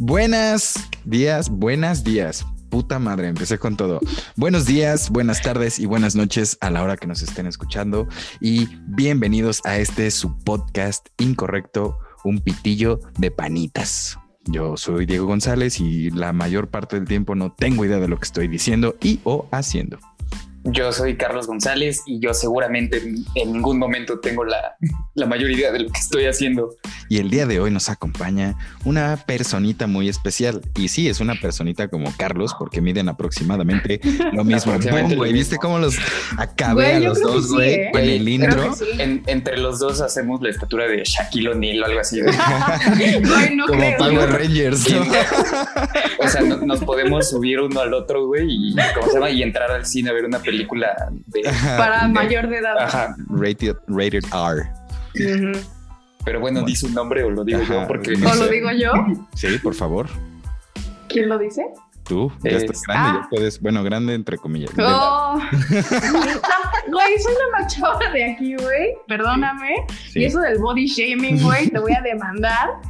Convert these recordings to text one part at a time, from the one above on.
Buenas días, buenas días. Puta madre, empecé con todo. Buenos días, buenas tardes y buenas noches a la hora que nos estén escuchando y bienvenidos a este su podcast incorrecto, un pitillo de panitas. Yo soy Diego González y la mayor parte del tiempo no tengo idea de lo que estoy diciendo y o haciendo. Yo soy Carlos González y yo seguramente en ningún momento tengo la, la, mayor idea de lo que estoy haciendo. Y el día de hoy nos acompaña una personita muy especial. Y sí, es una personita como Carlos, porque miden aproximadamente lo mismo. güey, ¿viste cómo los acabé a los dos, güey, ¿eh? en el intro? entre los dos hacemos la estatura de Shaquille O'Neal o algo así. no como Power Rangers. o sea, nos podemos subir uno al otro, güey, y, ¿cómo se llama? y entrar al cine a ver una película para mayor de edad. Ajá. Rated, rated R. Pero bueno, dice un nombre o lo digo yo porque. ¿O lo digo yo? Sí, por favor. ¿Quién lo dice? Tú, ya estás grande, ya ah. puedes, bueno, grande entre comillas. Oh. güey, soy la más chava de aquí, güey. Perdóname. Y eso del body shaming, güey, te voy a demandar.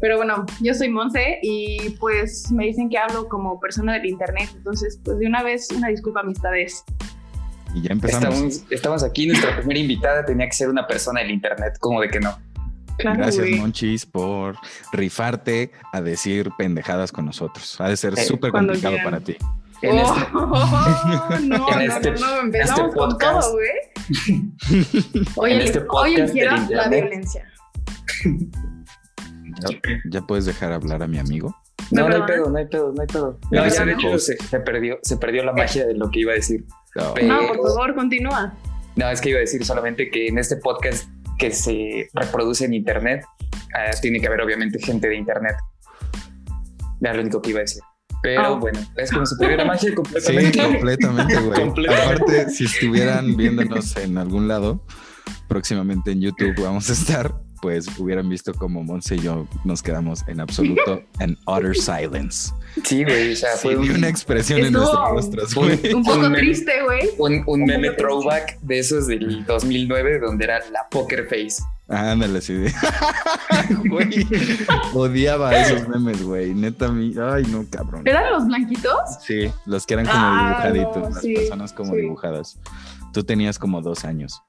Pero bueno, yo soy Monse y pues me dicen que hablo como persona del internet. Entonces, pues de una vez, una disculpa, amistades. Y ya empezamos. Estamos, aquí, nuestra primera invitada tenía que ser una persona del internet, como de que no. Gracias, Monchis, por rifarte a decir pendejadas con nosotros. Ha de ser eh, súper complicado para ti. En este, oh, no, en este, no, no, empezamos este con todo, güey. Oye, este hoy quiero la violencia. ¿Ya, puedes dejar hablar a mi amigo? No, no, hay pedo, no hay pedo, no hay pedo. No, ya se, se, perdió, se perdió la magia de lo que iba a decir. No, por favor, continúa. No, es que iba a decir solamente que en este podcast que se reproduce en internet, ah, tiene que haber obviamente gente de internet. Era lo único que iba a decir. Pero ah. bueno, es como si tuviera magia completamente. Sí, completamente, güey. Aparte, si estuvieran viéndonos en algún lado, próximamente en YouTube vamos a estar pues hubieran visto como Monse y yo nos quedamos en absoluto en utter silence. Sí, güey, o sea, fue una expresión en nuestros rostros, Un, poco triste, güey. Un, meme throwback de esos del 2009 donde era la poker face. ándale, sí. güey, odiaba esos memes, güey. Neta, mi... ay, no, cabrón. ¿Eran los blanquitos? Sí, los que eran como ah, dibujaditos, las personas como dibujadas. Tú tenías como dos años.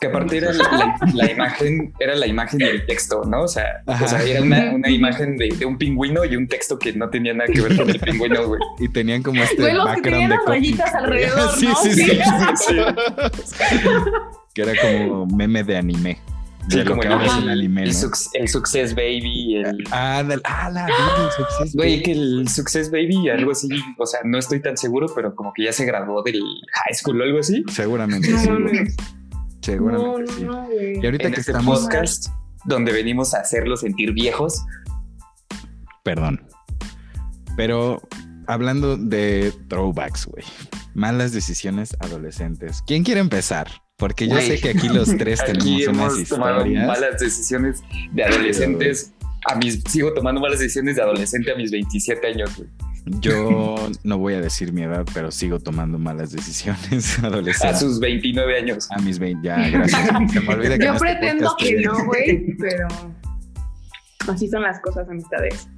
Que aparte era la, imagen, era la imagen y el texto, ¿no? O sea, era una, imagen de, un pingüino y un texto que no tenía nada que ver con el pingüino, güey. Y tenían como este güey, background de rayitas alrededor, sí, sí, sí, sí, que era como meme de anime. Sí, como el, anime, el, Success Baby, el... Ah, ah la, el Success Güey, que el Success Baby, algo así, o sea, no estoy tan seguro, pero como que ya se graduó del high school o algo así. Seguramente, sí. Seguramente sí. y ahorita que este estamos. podcast donde venimos a hacerlo sentir viejos. Perdón. Pero hablando de throwbacks, güey. Malas decisiones adolescentes. ¿Quién quiere empezar? Porque yo sé que aquí los tres tenemos unas historias. Malas decisiones de adolescentes. A mis, sigo tomando malas decisiones de adolescente a mis 27 años, güey. Yo no voy a decir mi edad, pero sigo tomando malas decisiones adolescentes. A sus 29 años. A mis 20, ya, gracias. Se me olvida que Yo este pretendo que no, güey, pero así son las cosas, amistades.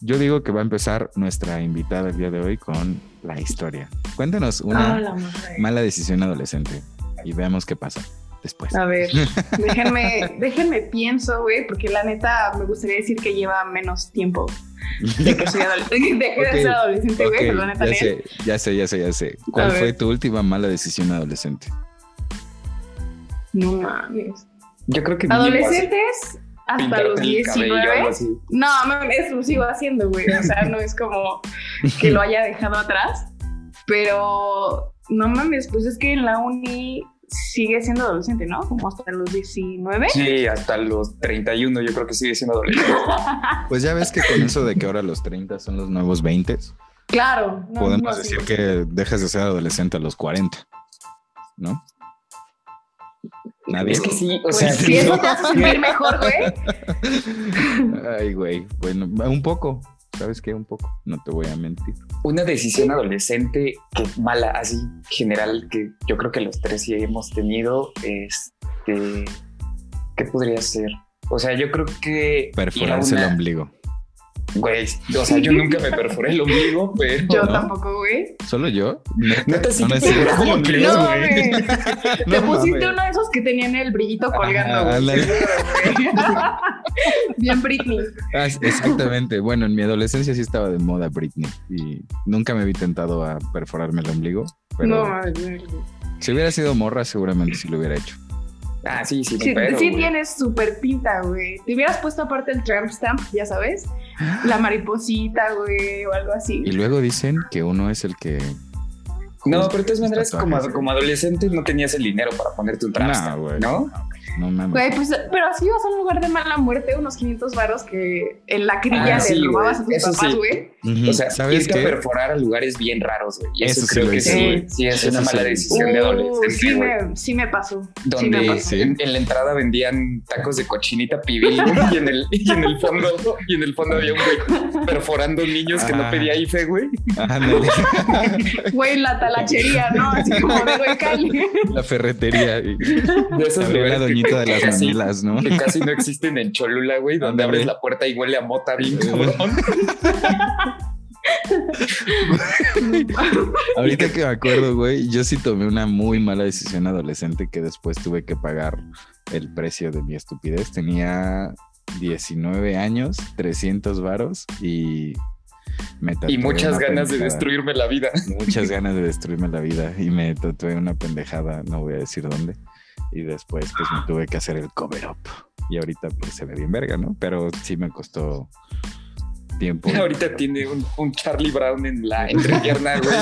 Yo digo que va a empezar nuestra invitada el día de hoy con la historia. Cuéntanos una mala decisión adolescente y veamos qué pasa después. A ver, déjenme, déjenme pienso, güey, porque la neta me gustaría decir que lleva menos tiempo de que soy adolescente. de ser adolescente, güey, perdón, ya sé, ya sé, ya sé, ya sé. ¿Cuál fue tu última mala decisión adolescente? No mames. Yo creo que adolescentes hasta los 19. No, eso lo sigo haciendo, güey. O sea, no es como que lo haya dejado atrás. Pero no mames, pues es que en la uni sigue siendo adolescente, ¿no? Como hasta los 19. Sí, hasta los 31 yo creo que sigue siendo adolescente. pues ya ves que con eso de que ahora los 30 son los nuevos 20. Claro. podemos decir que dejas de ser adolescente a los 40, ¿no? Nadie. Es que sí, o pues sea, sí, eso te hace sentir mejor, güey. Ay, güey, bueno, un poco. ¿Sabes qué? Un poco, no te voy a mentir. Una decisión adolescente que mala, así general, que yo creo que los tres sí hemos tenido, este, ¿qué podría ser? O sea, yo creo que... Perforarse el ombligo. Güey, o sea, yo nunca me perforé el ombligo, pero. Yo tampoco, güey. ¿Solo yo? Sí No, no te perforaste el ombligo, No, güey. Te No pusiste uno de esos que tenían el brillito colgando, güey. Bien Britney. Ah, exactamente. Bueno, en mi adolescencia sí estaba de moda Britney y nunca me vi tentado a perforarme el ombligo, pero No, si hubiera sido morra seguramente sí lo hubiera hecho. Ah, sí, sí, Sí, pero, sí güey. tienes súper pinta, güey. Te hubieras puesto aparte el tramp stamp, ya sabes. La mariposita, güey, o algo así. Y luego dicen que uno es el que No, pero de todas maneras, como, como adolescente no tenías el dinero para ponerte un trap, No, güey. ¿no? No mames. Güey, pues, pero así ibas a un lugar de mala muerte, unos 500 varos que en la crilla Ah, le sí, robabas a güey. tus Eso papás, sí. Güey. O sea, ¿sabes irte a qué? perforar a lugares bien raros, güey. Y eso, creo que hice, sí, güey. sí es Eso una sí mala decisión de Uh, adolescente, sí, güey. me, sí me pasó. sí me Donde pasó. En, en la entrada vendían tacos de cochinita pibil güey, y en el, y en el fondo y en el fondo había un güey perforando niños que no Ah. pedía IFE, güey. Ándale. Güey, la talachería, ¿no? Así como de güey, Cali. la ferretería. y- De esos la lugares que- doñita de que las casi- mamilas, ¿no? Que casi no existen en Cholula, güey, donde abres la puerta y huele a mota bien cabrón. Ahorita que me acuerdo, güey, yo sí tomé una muy mala decisión adolescente que después tuve que pagar el precio de mi estupidez. Tenía 19 años, 300 varos y me tatué Y muchas ganas de destruirme la vida. Muchas ganas de destruirme la vida y me tatué una pendejada, no voy a decir dónde. Y después pues me tuve que hacer el cover up. Y ahorita pues se ve bien verga, ¿no? Pero sí me costó tiempo. Ahorita tiene un, un Charlie Brown en la entrepierna, güey.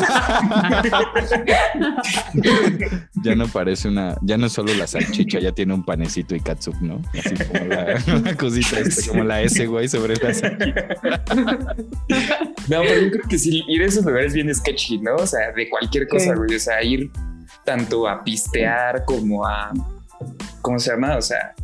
Ya no parece una, ya no es solo la salchicha, ya tiene un panecito y catsup, ¿no? Así como la una cosita esta, como la S, güey, sobre la salchicha. No, pero yo creo que sí, ir a esos lugares bien sketchy, ¿no? O sea, de cualquier cosa, Sí. güey. O sea, ir tanto a pistear como a. ¿Cómo se llama? O sea,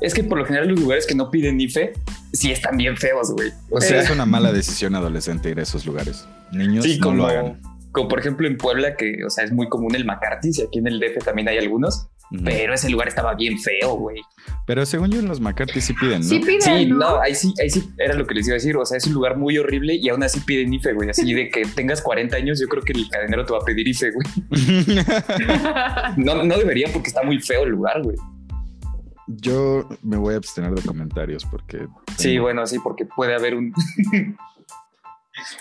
es que por lo general los lugares que no piden IFE sí están bien feos, güey. O sea, es una mala decisión adolescente ir a esos lugares. Niños sí, no como, lo hagan. como por ejemplo en Puebla, que, o sea, es muy común el McCarthy's y aquí en el DF también hay algunos, pero ese lugar estaba bien feo, güey. Pero según yo, en los McCarthy sí piden, ¿no? Sí piden, Sí, ¿no? no, ahí sí, ahí sí era lo que les iba a decir. O sea, es un lugar muy horrible y aún así piden IFE, güey. Así de que tengas 40 años, yo creo que el cadenero te va a pedir IFE, güey. No, no debería porque está muy feo el lugar, güey. Yo me voy a abstener de comentarios porque. Sí, bueno, sí, porque puede haber un,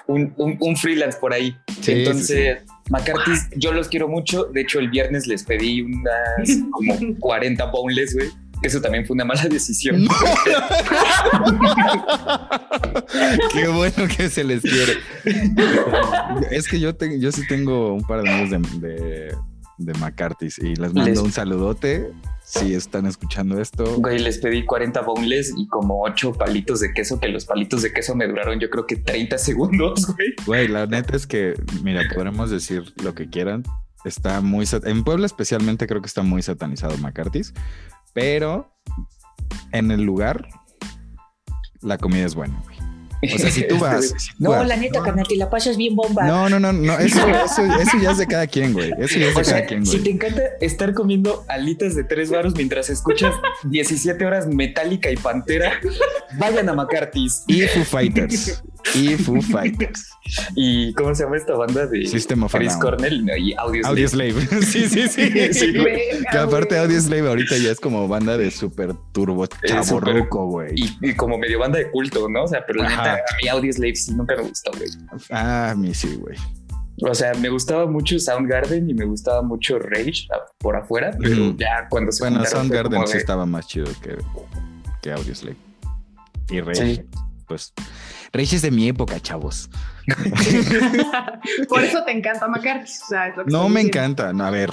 un, un- un freelance por ahí. Sí, Entonces, McCarthy's, yo los quiero mucho. De hecho, el viernes les pedí unas como 40 boneless, güey. Eso también fue una mala decisión. Qué bueno que se les quiere. es que yo, te- yo sí tengo un par de amigos de, de, de McCarthy's y les mando Les- un saludote si están escuchando esto. Güey, les pedí 40 boneless y como 8 palitos de queso, que los palitos de queso me duraron yo creo que 30 segundos, güey. Güey, la neta es que, mira, podremos decir lo que quieran. Está muy... En Puebla especialmente creo que está muy satanizado McCarthy's, pero en el lugar la comida es buena. O sea, si tú vas... si tú No, vas- la neta, carnal, te la pasas bien bomba. No, no, no, no, eso, eso, eso ya es de cada quien, güey. Eso ya es de O sea, cada quien, si güey. te encanta estar comiendo alitas de tres varos mientras escuchas 17 horas Metallica y Pantera, vayan a McCarthy's. Y Foo Fighters. Y Foo Fighters. ¿Y cómo se llama esta banda de System of Chris. Cornell? No, y Audio, Audio Slave. Slave. Sí, sí, sí. Sí, Que aparte. Audio Slave ahorita ya es como banda de super turbo chaborruco, güey. Y, y como medio banda de culto, ¿no? O sea, pero la neta, a mí Audio Slave sí nunca me gustó, güey. Ah, a mí sí, güey. O sea, me gustaba mucho Soundgarden y me gustaba mucho Rage a- por afuera, pero ya cuando se Bueno, Soundgarden sí de- estaba más chido que, que Audio Slave. Y Rage, Sí. pues. Rage es de mi época, chavos. Por eso te encanta McCarthy. O sea, es lo que No me encanta. No, a ver.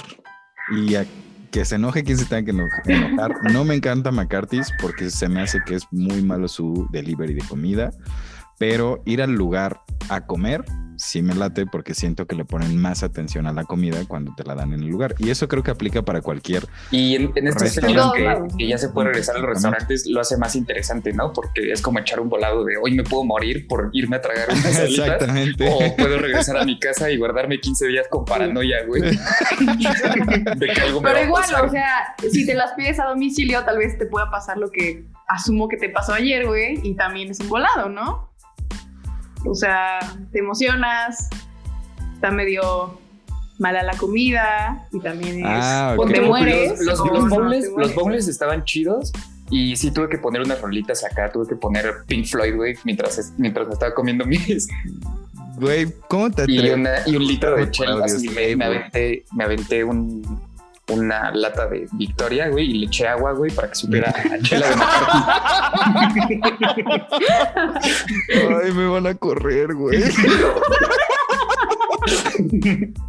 Y a- que se enoje quien se tenga que eno- enojar. No me encanta McCarthy's porque se me hace que es muy malo su delivery de comida. Pero ir al lugar a comer sí me late porque siento que le ponen más atención a la comida cuando te la dan en el lugar. Y eso creo que aplica para cualquier. Y en, en estos fechas que, ya se puede regresar a los restaurantes, lo hace más interesante, ¿no? Porque es como echar un volado de hoy me puedo morir por irme a tragar unas alitas. Exactamente. O puedo regresar a mi casa y guardarme 15 días con paranoia, güey. De que algo me va Pero a igual, pasar. o sea, si te las pides a domicilio, tal vez te pueda pasar lo que asumo que te pasó ayer, güey, y también es un volado, ¿no? O sea, te emocionas, está medio mala la comida y también es Ah, o ok. te Los- mueres. Los, los, bowls, los bowls estaban chidos y sí tuve que poner unas rolitas acá, tuve que poner Pink Floyd, güey, mientras, mientras me estaba comiendo mis... Güey, ¿cómo te Y, atreves? una, y un litro de Por chela, audio así me, slave, me güey. aventé, me aventé un, una lata de Victoria, güey, y le eché agua, güey, para que supiera a chela de McCarthy. Ay, me van a correr, güey.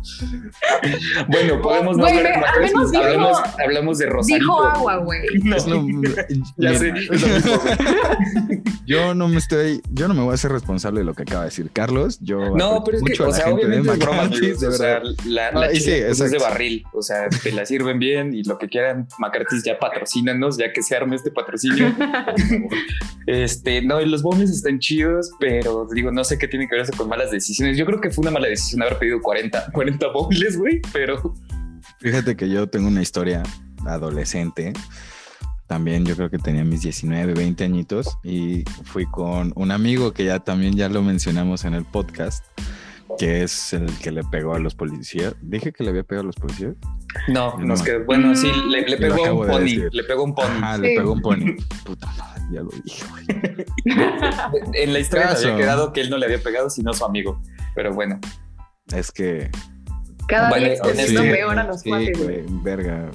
Bueno, podemos no al menos dijo- hablamos, hablamos de Rosarito. Dijo agua, güey. No, lo- ya sé, es lo mismo, güey. Yo no me estoy, yo no me voy a hacer responsable de lo que acaba de decir Carlos. Yo No, pero es que, o sea, obviamente es broma, McCarthy, amigos, de o sea, verdad. la, la Ah, sí, es de barril, o sea, te la sirven bien y lo que quieran, McCarthy ya patrocínanos, ya que se arme este patrocinio. este, no, y los bowls están chidos, pero digo, no sé qué tiene que ver eso con malas decisiones. Yo creo que fue una mala decisión haber pedido 40, 40 bowls, güey, pero Fíjate que yo tengo una historia adolescente. También yo creo que tenía mis 19, 20 añitos y fui con un amigo que ya también ya lo mencionamos en el podcast, que es el que le pegó a los policías. Dije que le había pegado a los policías. no, No. nos quedó, bueno, sí, le, pegó a un pony, le pegó un pony. Sí. le pegó un pony. Puta madre, ya lo dije, güey. En la historia Caso. había quedado que él no le había pegado, sino su amigo. Pero bueno, Es que. Cada Vale, día en este- peor a los sí, cuates, güey. verga.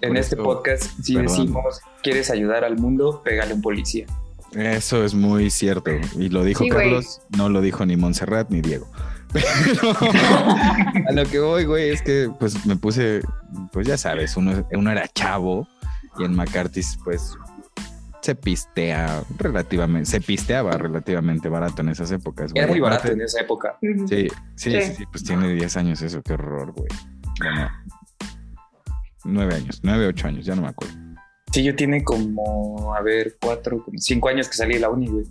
en este podcast, si perdón. decimos quieres ayudar al mundo, pégale a un policía. Eso es muy cierto. Y lo dijo Sí. Carlos, no lo dijo ni Montserrat ni Diego. Pero a lo que voy, güey, es que pues me puse, pues ya sabes, uno, uno era chavo y en McCarthy's, pues se pistea relativamente, se pisteaba relativamente barato en esas épocas. güey. Era muy barato en esa época. Sí, sí, Sí. sí, sí, pues tiene 10 años eso, qué horror, güey. Bueno, 9 años, 9, 8 años, ya no me acuerdo. Sí, yo tiene como, a ver, cuatro, como cinco años que salí de la uni, güey.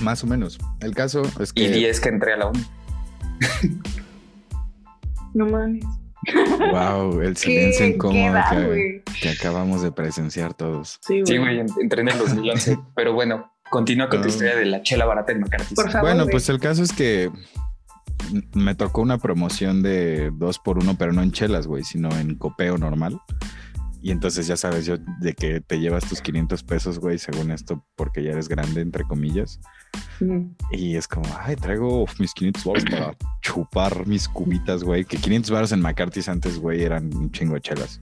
Más o menos. El caso es que... Y diez que entré a la uni. No mames. Wow, el ¿Qué, silencio incómodo que, acabamos de presenciar todos. Sí, Sí, güey. en- entré en el 2011. Pero bueno, continúa con tu Ah. historia de la chela barata en McCarthy. Por favor. Bueno, pues el caso es que me tocó una promoción de dos por uno, pero no en chelas, güey, sino en copeo normal. Y entonces ya sabes yo de que te llevas tus 500 pesos, güey, según esto, porque ya eres grande, entre comillas. Ujú. Y es como, ay, traigo mis 500 baros para chupar mis cubitas, güey. Que 500 baros en McCarthy's antes, güey, eran un chingo de chelas.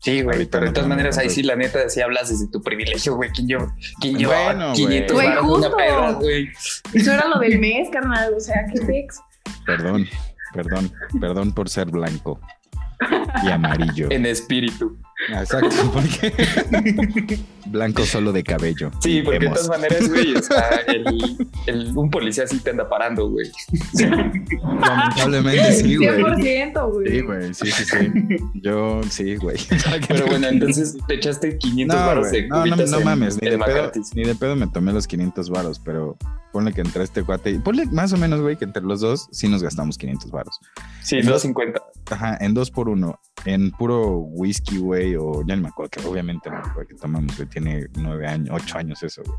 Sí, güey, Ahorita pero de todas maneras ahí sí, la neta, sí hablas desde tu privilegio, güey. ¿Quién lleva, quién lleva Bueno, 500 güey. justo. peda, güey? Eso era lo del mes, carnal. O sea, qué pex. Perdón, perdón, perdón por ser blanco y amarillo. En espíritu. Ah, Exacto, porque blanco solo de cabello. Sí, porque de todas maneras, güey, o sea, el, el- un policía sí te anda parando, güey. Lamentablemente sí, güey. 100%, güey. Sí, güey, sí, sí, sí. Yo sí, güey. Pero bueno, entonces te echaste 500 No, baros güey, de no, no, no en- mames, ni en de, pedo, ni de pedo me tomé los 500 varos, pero ponle que entre este cuate y ponle más o menos, güey, que entre los dos sí nos gastamos 500 varos. Sí, 250. Ajá, en dos por uno, en puro whisky, güey, o ya no me acuerdo, que obviamente no me acuerdo que tomamos, güey, tiene nueve años, ocho años eso, güey.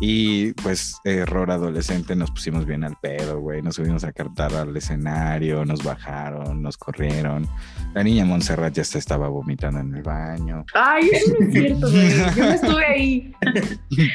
Y pues, error adolescente, nos pusimos bien al pedo, güey. Nos subimos a cantar al escenario, nos bajaron, nos corrieron. La niña Montserrat ya se estaba vomitando en el baño. Ay, eso no es cierto, güey. Yo no estuve ahí.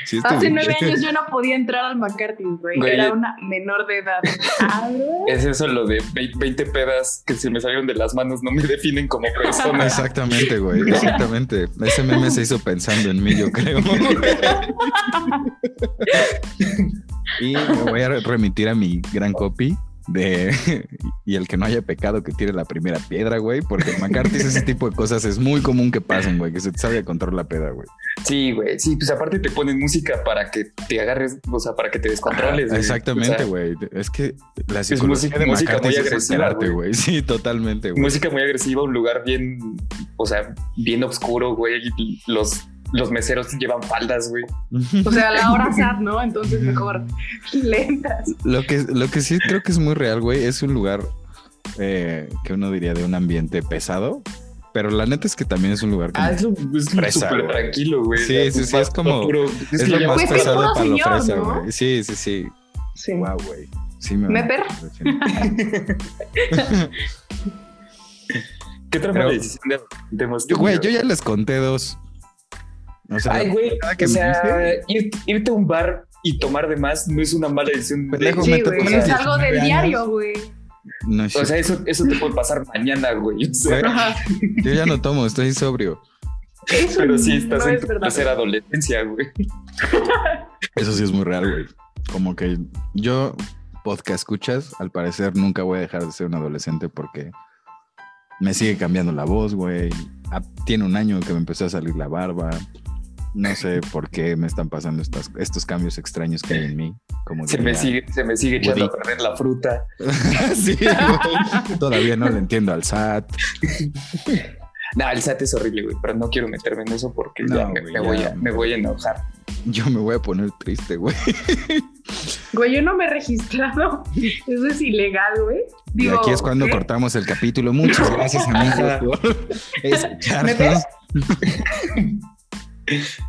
Sí, Hace nueve años yo no podía entrar al McCarthy, güey. Güey, Era una menor de edad. Ah. Es eso lo de vei- 20 pedas que se me salieron de las manos no me definen como persona. Exactamente, güey, exactamente. Ese meme se hizo pensando en mí, yo creo. y me voy a remitir a mi gran copy de y el que no haya pecado que tire la primera piedra, güey, porque McCarthy ese tipo de cosas es muy común que pasen, güey, que se te sabe a control la peda, güey. Sí, güey. Sí, pues aparte te ponen música para que te agarres, o sea, para que te descontroles. Exactamente, O sea, güey. Es que la psicología música- de música muy es agresiva, güey. Sí, totalmente, güey. música muy agresiva, un lugar bien, o sea, bien oscuro, güey. Los, los meseros llevan faldas, güey. O sea, la hora sad, ¿no? Entonces mejor lentas. Lo que, lo que sí creo que es muy real, güey, es un lugar eh, que uno diría de un ambiente pesado, pero la neta es que también es un lugar como... Ah, es lo- es Fresa, súper tranquilo, güey. Sí, sí, sí, es como- puro- es que lo más Pues pesado para lo señor, fresa, ¿no? güey. Sí, sí, sí. Sí. Wow, güey. Sí me ¿Meper? ¿Qué otra güey, yo ya les conté dos. O sea, Ay, güey, o sea, dice- ir- irte a un bar y tomar de más no es una mala decisión. Sí, me güey. Es algo 19 del años. diario, güey. no es O sea, eso, eso te puede pasar mañana, güey. O sea, Güey, Ajá. yo ya no tomo, estoy sobrio. Eso pero sí estás no en es tu verdad. tercera adolescencia, güey. Eso sí es muy real, güey. Como que yo, podcast escuchas, al parecer nunca voy a dejar de ser un adolescente porque me sigue cambiando la voz, güey. Ah, Tiene un año que me empezó a salir la barba. No sé por qué me están pasando estas, estos cambios extraños que hay en mí. Como Se me sigue, se me sigue echando a perder la fruta. sí, güey. Todavía no le entiendo al SAT. No, el SAT es horrible, güey, pero no quiero meterme en eso porque No, ya, me, güey, me ya. voy a, me voy a enojar. Yo me voy a poner triste, güey. Güey, yo no me he registrado. Eso es ilegal, güey. Y aquí es cuando ¿qué? cortamos el capítulo. Muchas gracias, amigos, por escucharnos.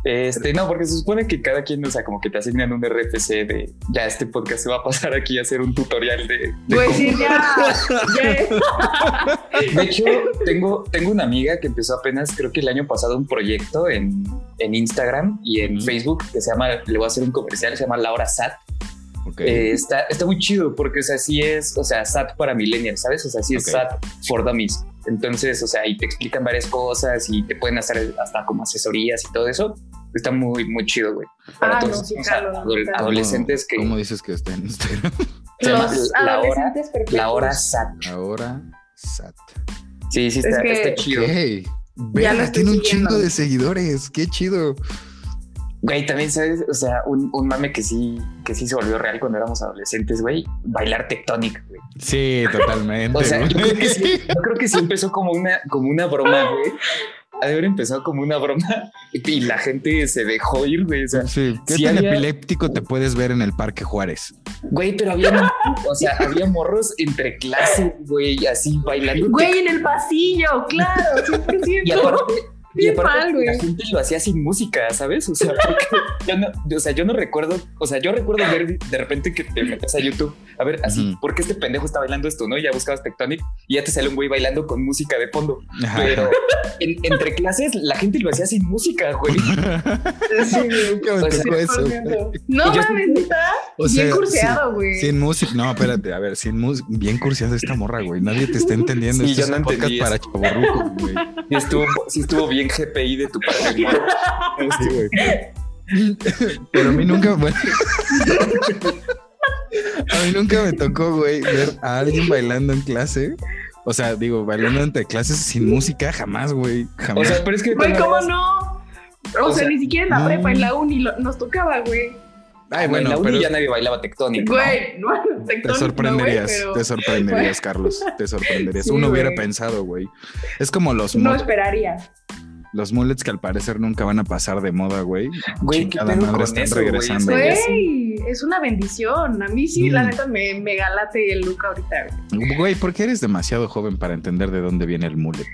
Este, no, porque se supone que cada quien, o sea, como que te asignan un RFC de ya este podcast se va a pasar aquí a hacer un tutorial de. de sí, ya. ya. De hecho, tengo, tengo una amiga que empezó apenas, creo que el año pasado, un proyecto en, en Instagram y en. Facebook que se llama, le voy a hacer un comercial, se llama Laura Sat. Eh, está, está muy chido porque, o sea, sí es, o sea, SAT para millennials, ¿sabes? O sea, sí es Ok. SAT for dummies. Entonces, o sea, y te explican varias cosas y te pueden hacer hasta como asesorías y todo eso. Está muy, muy chido, güey. Para Ah, todos no, sí, o sea, claro, adol- claro. adolescentes que ¿Cómo dices que está en Instagram? llama Los la hora, perfectos. la hora SAT. Ahora, SAT. Sí, sí, está, Es que- está chido. Estoy tiene un siguiendo. chingo de seguidores. Qué chido. Güey, también sabes, o sea, un, un mame que sí, que sí se volvió real cuando éramos adolescentes, güey. Bailar tectónica, güey. Sí, totalmente. O sea, yo creo que sí, yo creo que sí empezó como una, como una broma, güey. Ha de haber empezado como una broma y la gente se dejó ir, güey. O sea, Sí, ¿qué sí tan había- epiléptico te puedes ver en el Parque Juárez? güey, pero había, o sea, había morros entre clases, güey, así bailando. Güey, en el pasillo, claro, 100%. Y aparte, y Bien aparte mal, güey. la gente lo hacía sin música, ¿sabes? O sea, yo no, o sea, yo no recuerdo, o sea, yo recuerdo ver de repente que te metes a YouTube, a ver, así, Ujú. ¿por qué este pendejo está bailando esto, no? Y ya buscabas Tectonic y ya te sale un güey bailando con música de fondo. Ajá. Pero en- entre clases la gente lo hacía sin música, güey. Sí, güey. Nunca me O sea, tocó eso. güey. 100%. No mames. O Bien sea, curseado, güey. Sin música, no, espérate, a ver, sin música, bien cursiada esta morra, güey. Nadie te está entendiendo. Sí, Esto yo es no un podcast entendí para eso. chavorrucos, güey. Sí estuvo, sí estuvo bien GPI de tu parte. Sí, güey. Pero a mí nunca, bueno, a mí nunca me tocó, güey, ver a alguien bailando en clase. O sea, digo, bailando entre clases sin música, jamás, güey, O jamás. sea, pero es que Güey, ¿cómo no? O, O sea, sea, ni siquiera en la no. prepa, en la uni lo- nos tocaba, güey. Ay, en la bueno, uni pero ya nadie bailaba Tectonic. ¿no? Güey, no, te tectónico, sorprenderías, no, güey, pero te sorprenderías, Carlos, te sorprenderías. Sí, Uno hubiera pensado, güey. Es como los, No esperaría. Los mullets que al parecer nunca van a pasar de moda, güey. Güey, qué pedo madre, con están eso, güey. regresando. Sí. Güey, es una bendición. A mí sí, la neta, me, me galate el look ahorita, güey. Güey, porque eres demasiado joven para entender de dónde viene el mullet.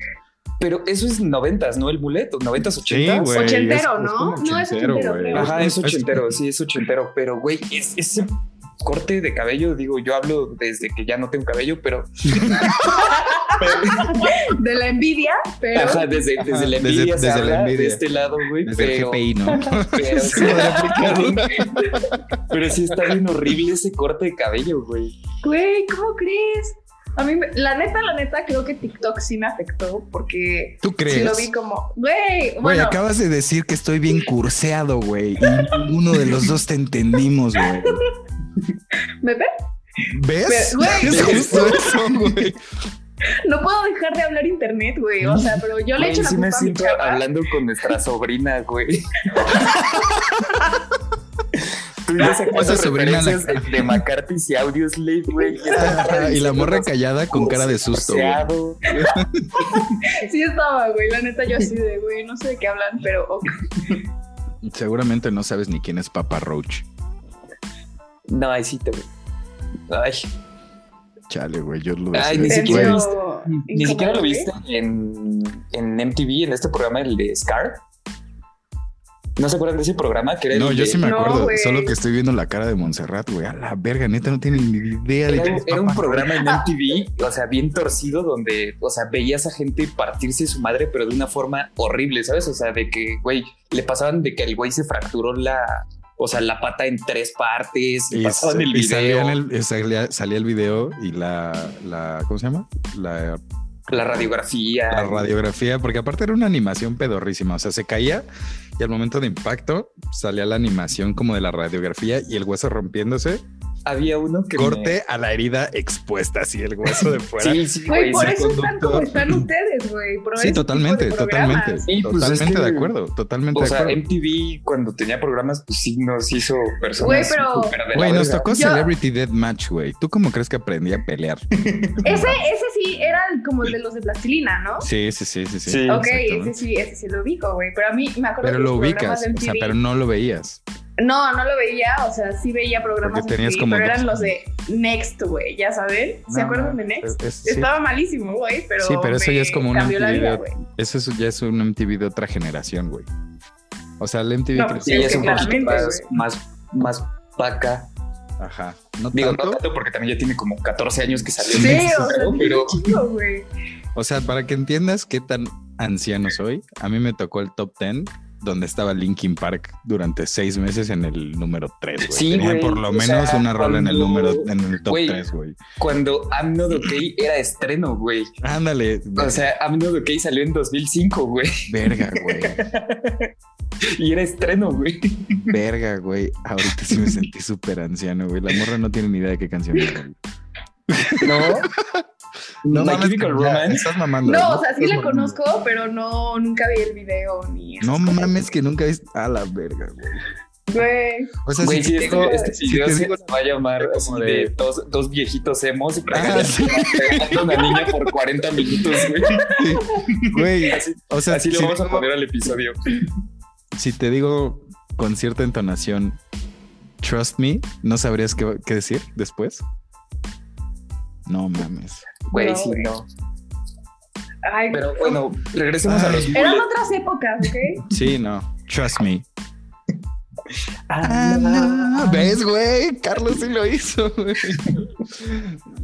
Pero eso es noventas, ¿no? El muleto, noventas, ochentas. güey, Ochentero, es- es ¿no? como No, es ochentero, ochentero, güey. Ajá, es Es- ochentero, sí, es ochentero. Pero, güey, es, ese corte de cabello, digo, yo hablo desde que ya no tengo cabello, pero. De la envidia, pero. Ajá, desde, Ajá, desde la desde- envidia se desde la habla envidia. de este lado, güey. Desde Pero, el GPI, ¿no? pero, Sí, pero está bien horrible ese corte de cabello, güey. Güey, ¿cómo crees? A mí, me- la neta, la neta, creo que TikTok sí me afectó porque ¿Tú crees? sí lo vi como, güey, Güey, bueno, acabas de decir que estoy bien curseado, güey. Y ninguno de los dos te entendimos, güey. ¿Me ves? ¿Ves? Pero, es justo eso, güey. No puedo dejar de hablar internet, güey. O sea, pero yo le echo la sí me culpa a mi siento chava. hablando con nuestra sobrina, güey. Tú ya sobrina la- de, de McCarthy y Audioslave, güey. Y la morra callada con cara de susto, güey. Sí estaba, güey. La neta, yo así de, güey, no sé de qué hablan, pero ok. Seguramente no sabes ni quién es Papa Roach. No, ahí sí te Ay, Chale, güey, yo lo Ay, ni siquiera Güey, serio, Ni siquiera lo viste en, en MTV, en este programa, el de Scar. ¿No se acuerdan de ese programa? Que era el No, yo de- sí me acuerdo, güey. solo que estoy viendo la cara de Montserrat, güey. A la verga, neta, no tienen ni idea de Era, qué era un programa en MTV, o sea, bien torcido, donde, o sea, veías a gente partirse su madre, pero de una forma horrible, ¿sabes? O sea, de que, güey, le pasaban de que el güey se fracturó la, o sea, la pata en tres partes, y, Y, pasaban el salía, video, en el, salía, salía el video y la, la, ¿cómo se llama? La, la radiografía. la radiografía, porque aparte era una animación pedorrísima, o sea, se caía y al momento de impacto salía la animación como de la radiografía y el hueso rompiéndose, Había uno que. corte a la herida expuesta, así el hueso de fuera. Sí, sí, Güey, por sí. eso están como están ustedes, güey. Sí, totalmente, totalmente, Sí, pues, totalmente es que- de acuerdo, totalmente O de sea, acuerdo. MTV cuando tenía programas, pues sí nos hizo personas. Güey, pero- Güey, nos tocó Yo- Celebrity Death Match, güey. ¿Tú cómo crees que aprendí a pelear? Ese, ese sí era el- como el de los de plastilina, ¿no? Sí, sí, sí, sí. sí. Sí. Ok, ese sí, ese sí lo ubico, güey. Pero a mí me acuerdo Pero que lo los ubicas, de o sea, MTV pero no lo veías. No, no lo veía, o sea, sí veía programas Porque tenías como pero eran los de Next, güey, ya saben. ¿Se No, acuerdan no, de Next? es- sí. Estaba malísimo, güey, pero Sí, pero eso ya es como un MTV vida, de- güey. Eso es- ya es un MTV de otra generación, güey. O sea, el MTV No, que- Sí, ya es un poquito más, más, más vaca. Ajá. No Digo, tanto. no tanto porque también ya tiene como 14 años que salió. Sí, Next, o sea, pero- güey. O sea, para que entiendas qué tan anciano soy, a mí me tocó el top 10 donde estaba Linkin Park durante seis meses en el número 3, güey. Sí, Tenía güey, por lo menos sea, una rola en el número, en el top Güey. 3, güey. cuando I'm Not Okay era estreno, güey. Ándale. O sea, I'm Not Okay salió en 2005, güey. verga, güey. Y era estreno, güey. Verga, güey. Ahorita sí me sentí súper anciano, güey. La morra no tiene ni idea de qué canción güey. No. No My mames, Chemical Romance. Estás mamando. No, o sea, sí la mamando. conozco, pero no, nunca vi el video ni No cosas. mames que nunca viste. A la verga, güey. Güey. O sea, Güey, si sí, te esto, digo- este si video te se va a llamar como de, de- dos, dos viejitos hemos Ah, sí. a una niña por 40 minutos, güey. Güey, Así, o sea, así si, lo vamos a poner al episodio. si te digo con cierta entonación, trust me, ¿no sabrías qué, qué decir después? No mames. Güey, No, sí, no. Ay, Pero bueno, regresemos a los Eran otras épocas, ¿ok? Sí, no. Trust me. Ah, no. ¿Ves, güey? Carlos sí lo hizo, güey.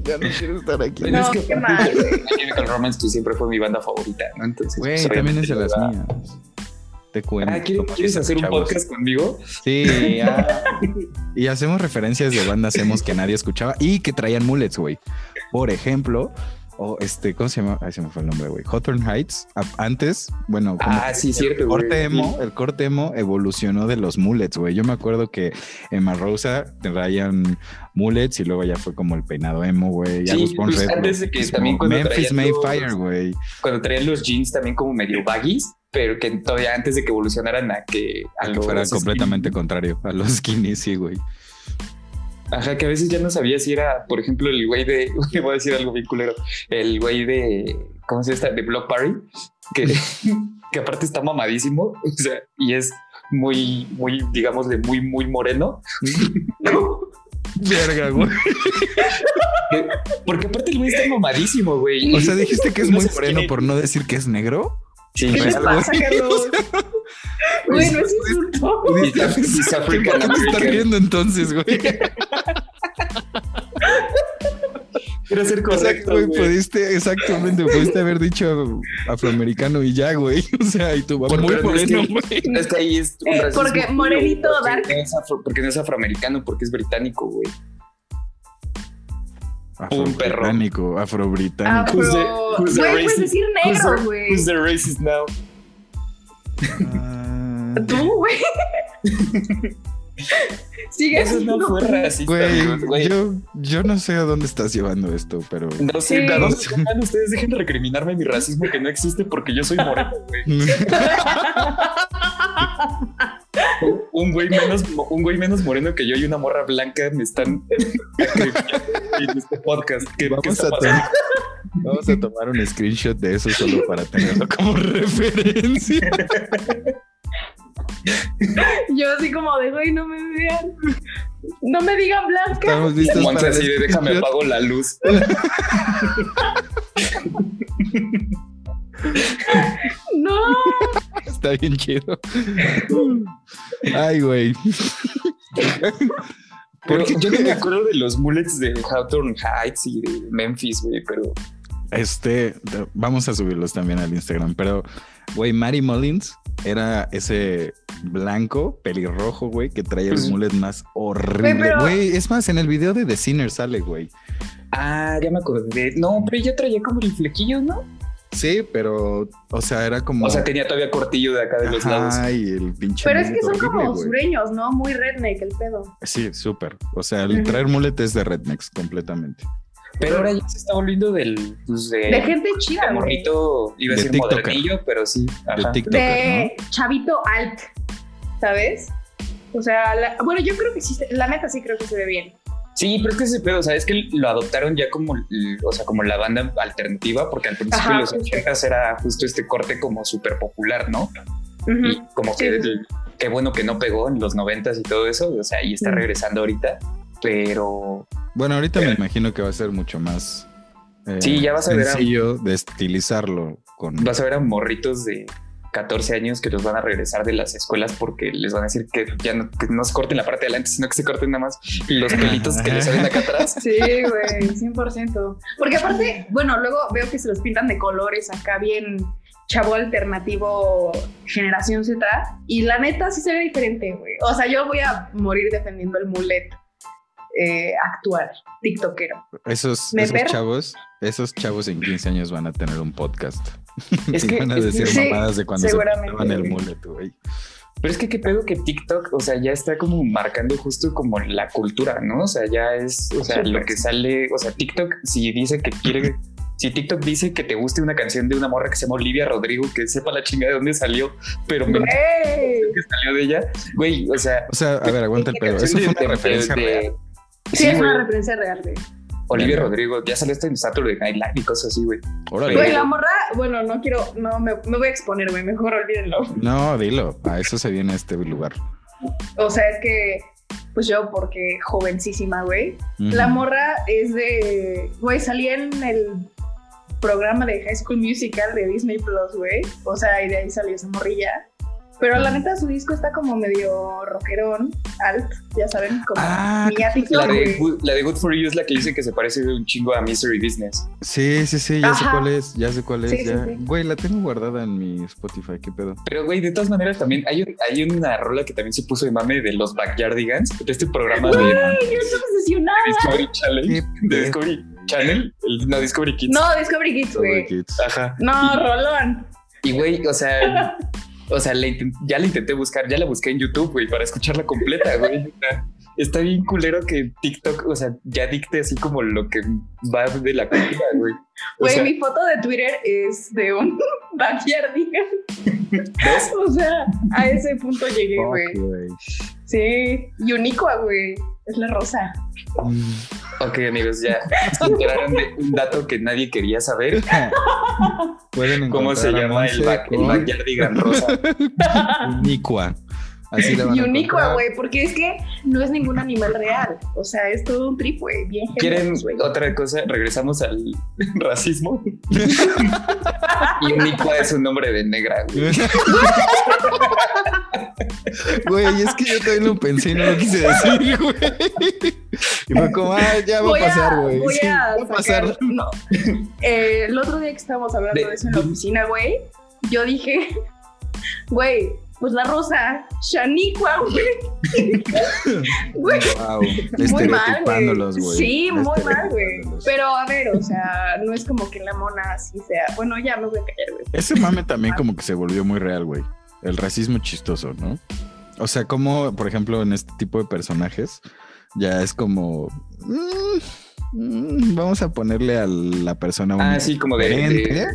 Ya no quiero estar aquí. No, es que qué mal, Chemical Romance tú siempre fue mi banda favorita, ¿no? Entonces, Güey, pues, también es de las mías. Te cuento. Ah, ¿quieres, como ¿quieres dicen hacer un podcast conmigo? Sí, ya. y hacemos referencias de bandas emos que nadie escuchaba y que traían mullets, güey. Por ejemplo, o este, ¿cómo se llama? Ay, se me fue el nombre, güey. Hawthorne Heights. Antes, bueno, como Ah, sí, el cierto, güey. corte emo, el corte emo evolucionó de los mullets, güey. Yo me acuerdo que Emma Rosa traían mullets y luego ya fue como el peinado emo, güey. Sí, Agus pues, Red, antes de que también cuando Memphis Mayfire, güey. Cuando traían los jeans también como medio baggies, pero que todavía antes de que evolucionaran a que a que fuera skinny. completamente contrario a los skinny, sí, güey. Ajá, que a veces ya no sabía si era, por ejemplo, el güey de, le voy a decir algo bien culero, el güey de, ¿cómo se llama? De Block Party, que, que aparte está mamadísimo, o sea, y es muy, muy, digámosle, muy, muy moreno. Verga, güey. Que- Porque aparte el güey está mamadísimo, güey. O sea, dijiste que es No muy moreno por no decir que es negro. Sí, ¿Qué les pasa, Carlos? Güey, no es insulto. ¿Por qué te estás riendo entonces, güey? Quiero ser Exacto, correcto, güey. güey. Pudiste, exactamente, pudiste haber dicho afroamericano y ya, güey. O sea, y tú Por- muy moreno, que- güey. Es que ahí es un Eh, racismo porque morenito, porque dark. no es afro- porque no es afroamericano, porque es británico, güey. Un perro. Afrobritánico, afrobritánico. Afro. Who's the- who's the racist? decir Who's negro, güey. Who's the racist now? Ah, Tú, güey. Sigue Eso no fue racista, Güey, güey. yo, yo no sé a dónde estás llevando esto, pero. No sé, Sí. ¿a dónde están ustedes? Dejen de recriminarme mi racismo que no existe porque yo soy moreno, güey. Un- güey menos, un güey menos moreno que yo y una morra blanca me están en este podcast. ¿Qué, qué Vamos a, tomar, vamos a tomar un screenshot de eso solo para tenerlo como referencia. Yo así como de, güey, no me vean. No me digan blanca. Estamos listos Monse para el así de déjame apago la luz. No. Está bien chido. Ay, güey. Pero yo no me acuerdo de los mullets de Hawthorne Heights y de Memphis, güey, pero Este, vamos a subirlos también al Instagram, pero, güey, Mary Mullins era ese blanco, pelirrojo, güey, que traía el mullet más horrible. pero- Güey, es más, en el video de The Sinner sale, güey. Ah, ya me acordé. No, pero ella traía como el flequillo, ¿no? Sí, pero, o sea, era como. O sea, tenía todavía cortillo de acá de los lados. Ajá, y el pinche. Pero es que son horrible, como sureños, ¿no? Muy redneck el pedo. Sí, súper. O sea, el traer mullet es de rednecks completamente. Pero ahora ya se está volviendo del. Pues de, De gente chida, de morrito, iba a De decir TikToker. modernillo, pero sí. De Ajá. TikTok. De chavito alt, ¿sabes? O sea, la- bueno, yo creo que sí, se- la neta sí creo que se ve bien. Sí, pero es que ese pedo, o sea, es que lo adoptaron ya como, o sea, como la banda alternativa, porque al principio Ajá, de los justo. 80 era justo este corte como súper popular, ¿no? Y como que sí, qué bueno que no pegó en los 90 y todo eso, o sea, y está regresando ahorita, pero Bueno, ahorita me imagino que va a ser mucho más. eh, Sí, ya vas a ver a- sencillo de estilizarlo con. vas a ver a morritos de 14 años que los van a regresar de las escuelas porque les van a decir que ya no, que no se corten la parte de adelante, sino que se corten nada más los pelitos que les salen acá atrás. Sí, güey, 100%. Porque aparte, bueno, luego veo que se los pintan de colores acá bien chavo alternativo generación Z y la neta sí se ve diferente, güey. O sea, yo voy a morir defendiendo el mulet eh, actual, tiktokero. Esos, ¿Me esos chavos, esos chavos en 15 años van a tener un podcast. Es que- van a es que decir sí, mamadas de cuando se el güey. mullet, güey. Pero es que qué pedo que TikTok, o sea, ya está como marcando justo como la cultura, ¿no? O sea, ya es, o sea, lo que sale, o sea, TikTok, si dice que quiere, si TikTok dice que te guste una canción de una morra que se llama Olivia Rodrigo, que sepa la chingada de dónde salió, pero me que salió de ella, güey, o sea, O sea, a ver, aguanta el pedo. Eso fue una referencia real. Sí, es una referencia real, güey. Olivia. Rodrigo, ya salió hasta en Saturday Night Live y cosas así, güey. Órale. Güey, la morra, bueno, no quiero, no me, me voy a exponer, güey, mejor olvídenlo. No, dilo. A eso se viene este lugar. O sea, es que, pues yo, porque jovencísima, güey. La morra es de, güey, salía en el programa de High School Musical de Disney Plus, güey. O sea, y de ahí salió esa morrilla. Pero la neta, su disco está como medio rockerón, alt, ya saben, como Ah, niático, La de. Good, la de Good For You es la que dice que se parece un chingo a Mystery Business. Sí, sí, sí, ya sé cuál es, ya sé cuál es. Sí, sí, ya. sí. Güey, la tengo guardada en mi Spotify, qué pedo. Pero, güey, de todas maneras, también hay, un- hay una rola que también se puso de mame de los Backyardigans, de este programa de Güey, yo estoy obsesionada. Discovery Channel. Qué De. Discovery Channel, el- no Discovery Kids. No, Discovery Kids, güey. Kids. Ajá. No, Rolón. Y, güey, o sea, o sea, la ya la intenté buscar, ya la busqué en YouTube, güey, para escucharla completa, güey. Está bien culero que TikTok, o sea, ya dicte así como lo que va de la cultura, güey. Güey, sea, mi foto de Twitter es de un backyardigan. O sea, a ese punto llegué, güey. Sí, y Unicua, güey. Es la rosa. Ok, amigos, ya se enteraron de un dato que nadie quería saber. Pueden ¿Cómo se llama el, back, el Backyardigan rosa? Unicua. Así van Y Unicua, güey, porque es que no es ningún animal real. O sea, es todo un trip, güey. Bien ¿Quieren otra cosa? Regresamos al racismo. y Unicua es un nombre de negra, güey. Güey, es que yo también lo pensé y no lo quise decir, güey. Y fue como, ah, ya va Voy a pasar, güey. Voy Sí, a va a sacar- pasar. No. Eh, el otro día que estábamos hablando De- de eso en la oficina, güey, yo dije, güey, pues la rosa, Shaniqua, güey. Güey, Wow. muy mal, güey. Sí, muy mal, güey. Pero a ver, o sea, no es como que la mona así sea. Bueno, ya me voy a callar, güey. Ese mame también como que se volvió muy real, güey. El racismo chistoso, ¿no? O sea, como, por ejemplo, en este tipo de personajes, ya es como... mm, mm, vamos a ponerle a la persona Ah, sí, como de,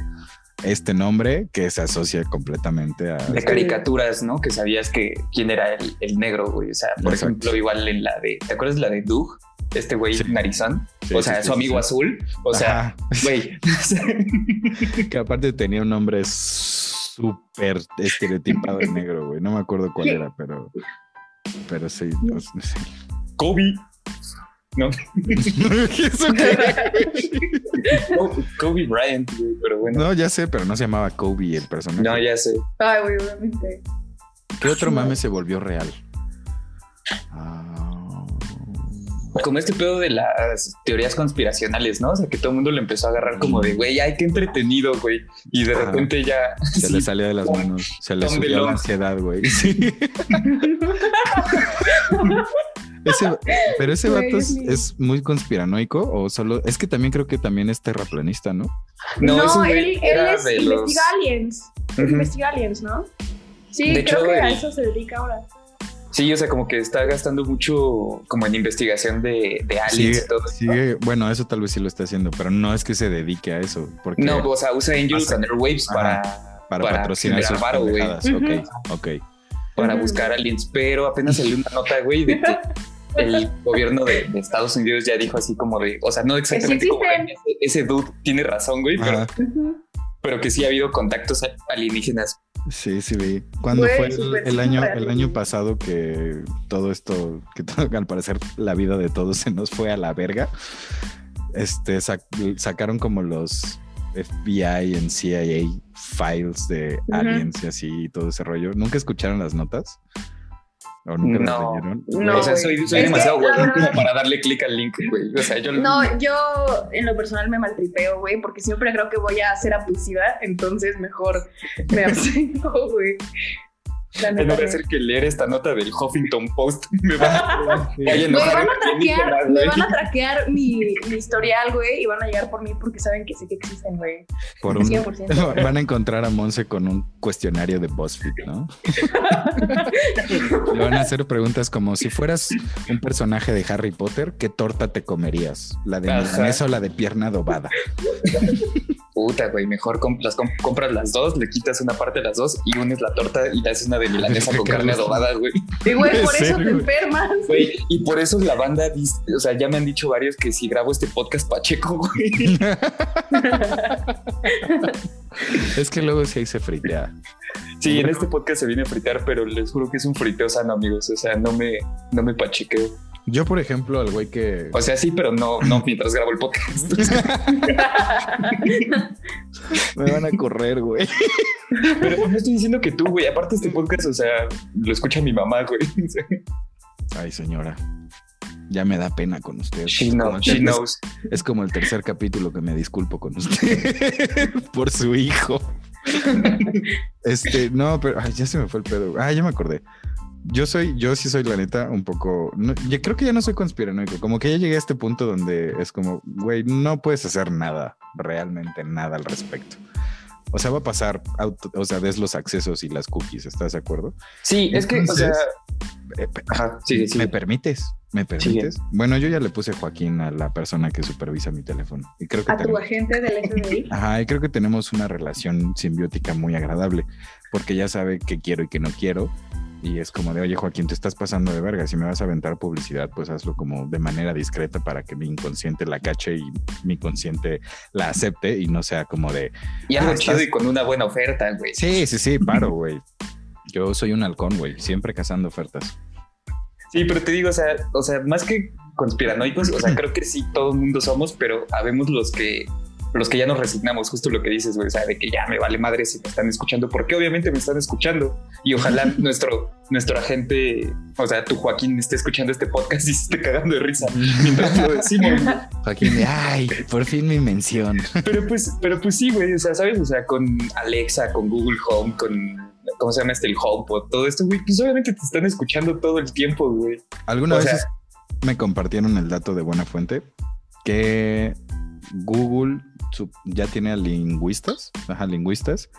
este nombre que se asocia completamente a... de caricaturas, ¿no? Que sabías que quién era el, el negro, güey. O sea, por Exacto. ejemplo, igual en la de, ¿te acuerdas la de Doug? Este güey Sí. narizón. Sí, o sea, sí, su amigo azul. O sea, güey. que aparte tenía un nombre súper estereotipado de negro, güey. No me acuerdo cuál ¿Qué? era, pero... Pero sí, o sea, sí. Kobe. ¿no? ¿Eso qué? Kobe Bryant, güey, pero bueno. No, ya sé, pero no se llamaba Kobe el personaje. No, ya sé. Ay, güey, obviamente. ¿Qué otro mame se volvió real? Ah, Como este pedo de las teorías conspiracionales, ¿no? O sea, que todo el mundo le empezó a agarrar como de, güey, ay, qué entretenido, güey. Y de repente ya... se sí, le salía de las manos. Se le subió la ansiedad, güey. Sí. Ese, pero ese vato es, muy conspiranoico o solo. Es que también creo que también es terraplanista, ¿no? No, él, es, de los- investiga aliens. Investiga aliens, ¿no? Sí, De creo hecho, que a eso se dedica ahora. Sí, o sea, como que está gastando mucho como en investigación de, de aliens Sigue, y todo. sigue- bueno, eso tal vez sí lo está haciendo, pero no es que se dedique a eso. Porque No, o sea, usa Angels and Airwaves para, para, para patrocinar sus varo, güey. Ujú. Ok, ok. para buscar aliens, pero apenas salió una nota, güey, de que el gobierno de, de Estados Unidos ya dijo así como de, o sea, no exactamente como de, ese, ese dude tiene razón, güey, pero, pero que sí ha habido contactos alienígenas. Sí, sí vi. Cuando Güey, fue el, año, el año pasado que todo esto, que todo- al parecer la vida de todos se nos fue a la verga, este sac- sacaron como los FBI y CIA files de aliens y así y todo ese rollo. ¿Nunca escucharon las notas? ¿O nunca No. las? No, o sea, güey. soy, soy demasiado bueno como para darle clic al link, güey. O sea, yo No, yo en lo personal me maltripeo, güey, porque siempre creo que voy a ser abusiva, entonces mejor me abstengo, güey. Vez de güey. hacer que leer esta nota del Huffington Post me a a van a alienígena, traquear, me güey. van a traquear mi, mi historial, güey, y van a llegar por mí porque saben que sé que existen, güey. Por un, 100%. van a encontrar a Monse con un cuestionario de BuzzFeed, ¿no? Le van a hacer preguntas como si fueras un personaje de Harry Potter, ¿qué torta te comerías? ¿La de milanesa o la de pierna adobada? Puta, güey, mejor comp- las comp- compras las dos, le quitas una parte de las dos y unes la torta y le haces una de milanesa con carne adobada, güey. Y, güey, ¿En por eso te enfermas. Güey, Y por eso la banda, dis- o sea, ya me han dicho varios que si grabo este podcast Pacheco, güey. Es que luego sí ahí se fritea. Sí, en este podcast se viene a fritear, pero les juro que es un friteo sano, amigos. O sea, no me, no me pachequeo. Yo, por ejemplo, al güey que... O sea, sí, pero no, no mientras grabo el podcast. Me van a correr, güey. Pero no estoy diciendo que tú, güey. Aparte este podcast, o sea, lo escucha mi mamá, güey. Ay, señora. Ya me da pena con usted. She knows. Es como el tercer capítulo que me disculpo con usted por su hijo. Este, no, pero ay, ya se me fue el pedo. Ah, ya me acordé. Yo soy, yo sí soy la neta un poco, no, yo creo que ya no soy conspiranoico, como que ya llegué a este punto donde es como, güey, no puedes hacer nada, realmente nada al respecto. O sea, va a pasar, auto- o sea, des los accesos y las cookies, ¿estás de acuerdo? Sí, es que, o sea, Eh, pe- ajá, sigue, sigue. ¿Me permites? ¿Me permites? Bueno, yo ya le puse Joaquín a la persona que supervisa mi teléfono. Y creo que A tu tenemos- agente del FBI. Ajá, y creo que tenemos una relación simbiótica muy agradable, porque ya sabe qué quiero y qué no quiero. Y es como de, oye Joaquín, te estás pasando de verga. Si me vas a aventar publicidad, pues hazlo como de manera discreta para que mi inconsciente la cache y mi consciente la acepte y no sea como de, Y algo Ah, chido estás- y con una buena oferta, güey. sí, sí, sí, paro, güey. Yo soy un halcón, güey, siempre cazando ofertas. Sí, pero te digo, o sea, o sea, más que conspiranoicos, o sea, creo que sí todo el mundo somos, pero habemos los que los que ya nos resignamos, justo lo que dices, güey, o sea, de que ya me vale madre si me están escuchando, porque obviamente me están escuchando y ojalá nuestro nuestro agente, o sea, tu Joaquín esté escuchando este podcast y se esté cagando de risa mientras lo decimos. güey. Joaquín, ay, por fin mi mención. Pero pues, pero pues sí, güey, o sea, sabes, o sea, con Alexa, con Google Home, con ¿cómo se llama este? El HomePod, todo esto, güey, pues obviamente te están escuchando todo el tiempo, güey. Algunas O sea- veces me compartieron el dato de buena fuente que Google su- ya tiene a lingüistas, ajá, lingüistas,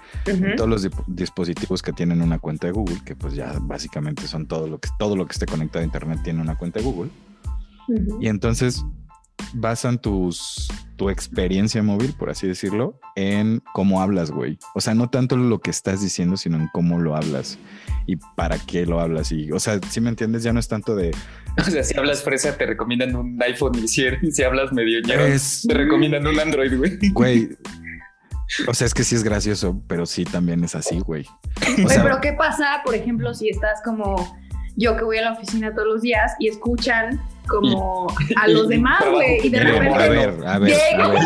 todos los dispositivos que tienen una cuenta de Google, que pues ya básicamente son todo lo que todo lo que esté conectado a internet tiene una cuenta de Google. Y entonces basan tus tu experiencia móvil, por así decirlo, en cómo hablas, güey. O sea, no tanto lo que estás diciendo, sino en cómo lo hablas y para qué lo hablas. Y, o sea, si me entiendes, ya no es tanto de O sea, si hablas fresa, te recomiendan un iPhone y si, si hablas medio ñero, es te recomiendan un Android, güey. Güey. O sea, es que sí es gracioso, pero sí también es así, güey. O sea, pero ¿qué pasa, por ejemplo, si estás como yo que voy a la oficina todos los días y escuchan como a los demás, güey. Y de repente. a ver, a ver, a Llego. ver.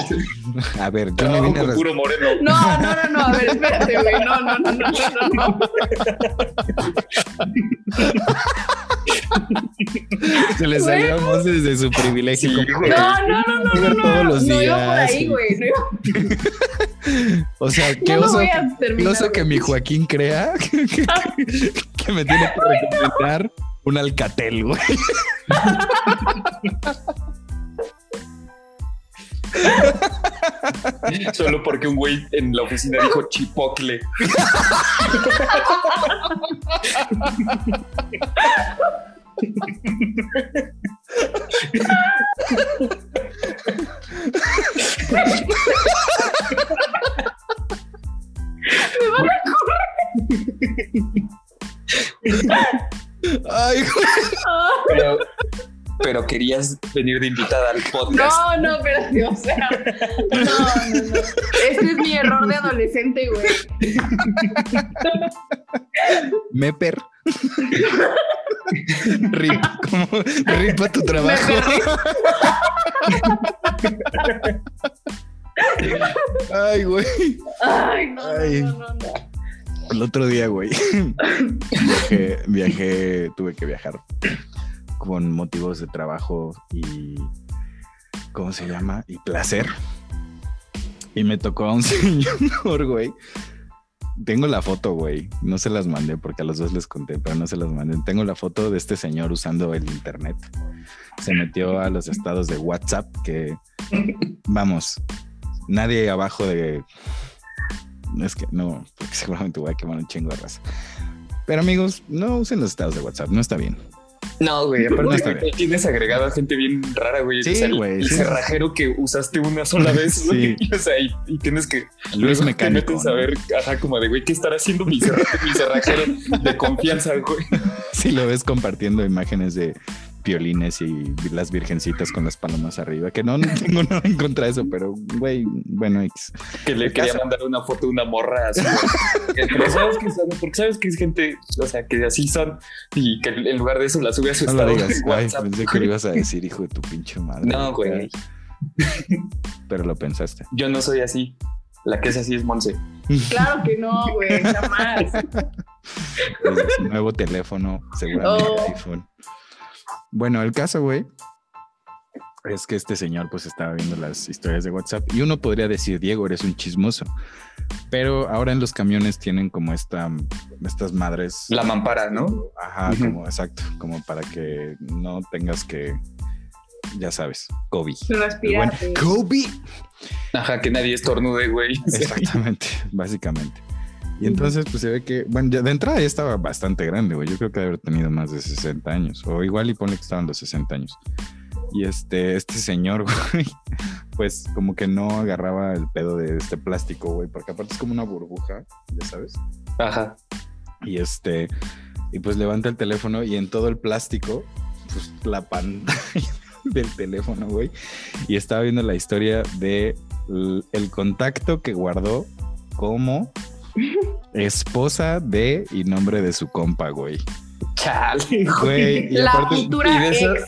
A ver, yo me vine a puro moreno. No, no, no, no, a ver, espérate, güey. No, no, no, no, no, no. Se le salió voz desde su privilegio. Sí, como-. No, no, no, no, no, no. Todos los no iba por días, ahí, güey. No, iba- O sea, qué no oso, voy a qué terminar. oso que mi Joaquín crea que, que- que me tiene que recomendar un alcatel, güey. Solo porque un güey en la oficina dijo chipocle. Ay, Pero, pero querías venir de invitada al podcast. No, no, espérate, o sea. No, no, no. Este es mi error de adolescente, güey. Meper. Rip, como rip a tu trabajo. Ay, güey. Ay, no, Ay. no, no, no, no. El otro día, güey, viajé, viajé, tuve que viajar con motivos de trabajo y, ¿cómo se llama? Y placer. Y me tocó a un señor, güey. Tengo la foto, güey. No se las mandé porque a los dos les conté, pero no se las mandé. Tengo la foto de este señor usando el internet. Se metió a los estados de WhatsApp que, vamos, nadie abajo de es que no, porque seguramente voy a quemar un chingo de raza. Pero amigos, no usen los estados de WhatsApp, no está bien. No, güey, No aparte que bien. tienes agregado a gente bien rara, güey. Sí, O sea, el- güey, El, sí. cerrajero que usaste una sola vez. Sí. O sea, y, y tienes que Luis Mecánico. te metes a ¿no? ver, ajá, como de, güey, ¿qué estará haciendo mi, cerra- mi cerrajero de confianza, güey? Si lo ves compartiendo imágenes de violines y las virgencitas con las palomas arriba, que no, no tengo nada en contra de eso, pero güey, bueno, X. Que le El quería caso- mandar una foto de una morra así. güey. Pero sabes que son- porque sabes que es gente, o sea, que así son y que en lugar de eso la sube a su No lo estado digas, de güey, WhatsApp. pensé que lo ibas a decir, hijo de tu pinche madre. No, güey. Pero lo pensaste. Yo no soy así. La que es así es Monse. Claro que no, güey, jamás. Su nuevo teléfono, seguramente Oh. iPhone. Bueno, el caso, güey, es que este señor pues estaba viendo las historias de WhatsApp y uno podría decir, Diego, eres un chismoso. Pero ahora en los camiones tienen como esta, estas madres. La mampara, ¿no? Ajá, como exacto, como para que no tengas que, ya sabes, Kobe. Respirate. Kobe. Ajá, que nadie estornude, güey. Exactamente, básicamente. Y entonces, pues se ve que, bueno, ya de entrada ya estaba bastante grande, güey. Yo creo que debe haber tenido más de 60 años, o igual y ponle que estaban los 60 años. Y este, este señor, güey, pues como que no agarraba el pedo de este plástico, güey, porque aparte es como una burbuja, ya sabes. Ajá. Y este, y pues levanta el teléfono y en todo el plástico, pues la pantalla del teléfono, güey. Y estaba viendo la historia de el contacto que guardó como esposa de y nombre de su compa, güey. Chale. Güey, y La aparte- futura y de eso- ex.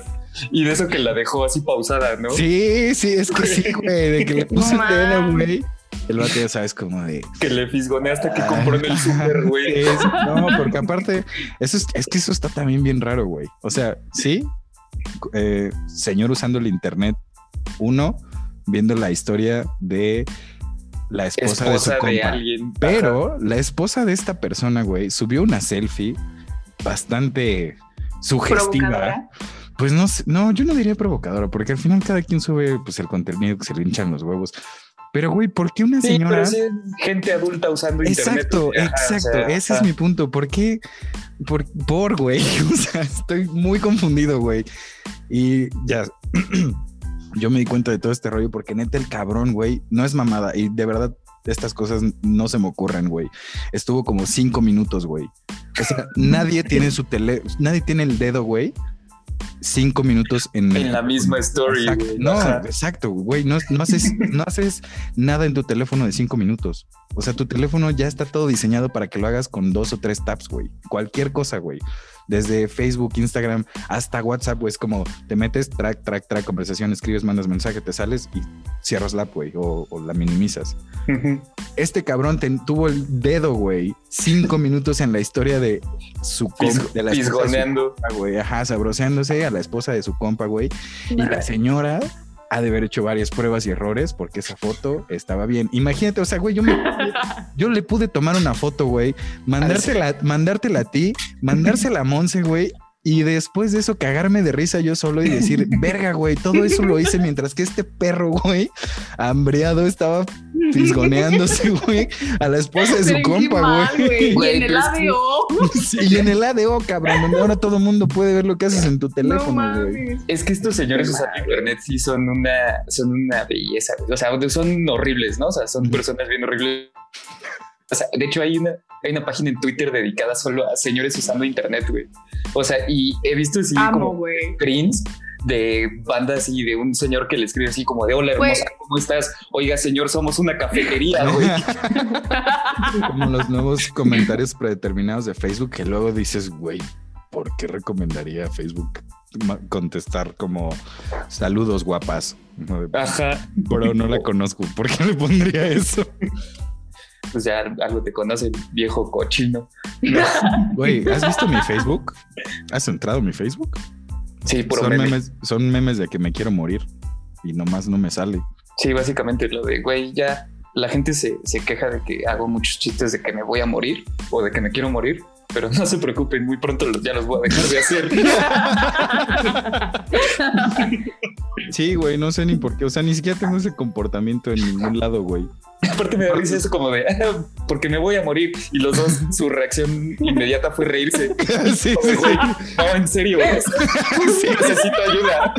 Y de eso que la dejó así pausada, ¿no? Sí, sí, es que sí, güey, de que le dedo, mames. güey. El vato ya sabes como de Que le fisgoneaste que compró en el super, güey. No, porque aparte, eso es, es que eso está también bien raro, güey. O sea, sí, eh, señor usando el internet, uno, viendo la historia de la esposa, de su de, compa. alguien. Pero la esposa de esta persona, güey, subió una selfie bastante sugestiva. Pues no, sé- no, yo no diría provocadora, porque al final cada quien sube pues el contenido que se le hinchan los huevos. Pero, güey, ¿por qué una Sí, señora? pero sí, gente adulta usando Exacto, internet. Ajá, o exacto. sea, Ese ajá. es mi punto. ¿Por qué? Por, por güey. O sea, estoy muy confundido, güey. Y ya, yo me di cuenta de todo este rollo porque neta el cabrón, güey, no es mamada. Y de verdad, estas cosas no se me ocurren, güey. Estuvo como cinco minutos, güey. O sea, nadie tiene su tele, nadie tiene el dedo, güey. Cinco minutos en, En la misma story. No, Ajá. exacto, güey. No, no haces, no haces nada en tu teléfono de cinco minutos. O sea, tu teléfono ya está todo diseñado para que lo hagas con dos o tres taps, güey. Cualquier cosa, güey. Desde Facebook, Instagram, hasta WhatsApp, güey. Es como te metes, track, track, track, conversación, escribes, mandas mensaje, te sales y cierras la app, güey, o, o la minimizas. Este cabrón te- tuvo el dedo, güey, cinco minutos en la historia de su compa, de la esposa güey. Ajá, sabroseándose a la esposa de su compa, güey. Y la señora ha de haber hecho varias pruebas y errores porque esa foto estaba bien. Imagínate, o sea, güey, yo, me, yo le pude tomar una foto, güey, mandártela, mandártela a ti, mandársela a Monse, güey. Y después de eso, cagarme de risa yo solo y decir, verga, güey, todo eso lo hice mientras que este perro, güey, hambreado, estaba fisgoneándose, güey, a la esposa de su Pero compa, güey. Y en el pero es que- ADO. Sí, y en el ADO, cabrón, donde ahora todo el mundo puede ver lo que haces en tu No teléfono, güey. mames. Es que estos señores usando internet sí son una, son una belleza. güey. O sea, son horribles, ¿no? O sea, son personas bien horribles. O sea, de hecho, hay una, hay una página en Twitter dedicada solo a señores usando internet, güey. O sea, y he visto así Amo, como güey. screens de bandas y de un señor que le escribe así como de hola hermosa, ¿cómo estás? Oiga, señor, somos una cafetería, güey. Como los nuevos comentarios predeterminados de Facebook que luego dices, güey, ¿por qué recomendaría Facebook ma- contestar como saludos guapas? Ajá. Bro, no la conozco. ¿Por qué le pondría eso? Pues ya algo te conoce, viejo cochino. Güey, ¿has visto mi Facebook? ¿Has entrado a mi Facebook? Sí, puro Son meme. memes, son memes de que me quiero morir y nomás no me sale. Sí, básicamente lo de, güey, ya la gente se, se queja de que hago muchos chistes de que me voy a morir o de que me quiero morir, pero no se preocupen, muy pronto ya los voy a dejar de hacer. Sí, güey, no sé ni por qué. O sea, ni siquiera tengo ese comportamiento en ningún lado, güey. Aparte me risa eso como de, "Ah, porque me voy a morir. Y los dos, su reacción inmediata fue reírse. Sí, sí, sí. no, en serio, sí, necesito ayuda.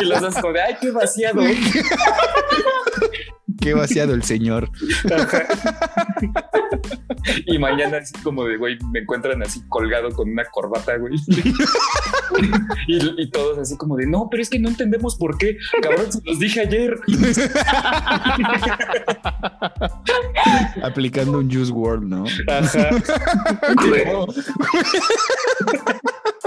Y los dos como de, ay, qué vaciado. Qué vaciado el señor. Y mañana así como de, güey, me encuentran así colgado con una corbata, güey. Y, y todos así como de, no, pero es que no entendemos por qué. Cabrón, se los dije ayer. Aplicando un Juice World, ¿no? Ajá.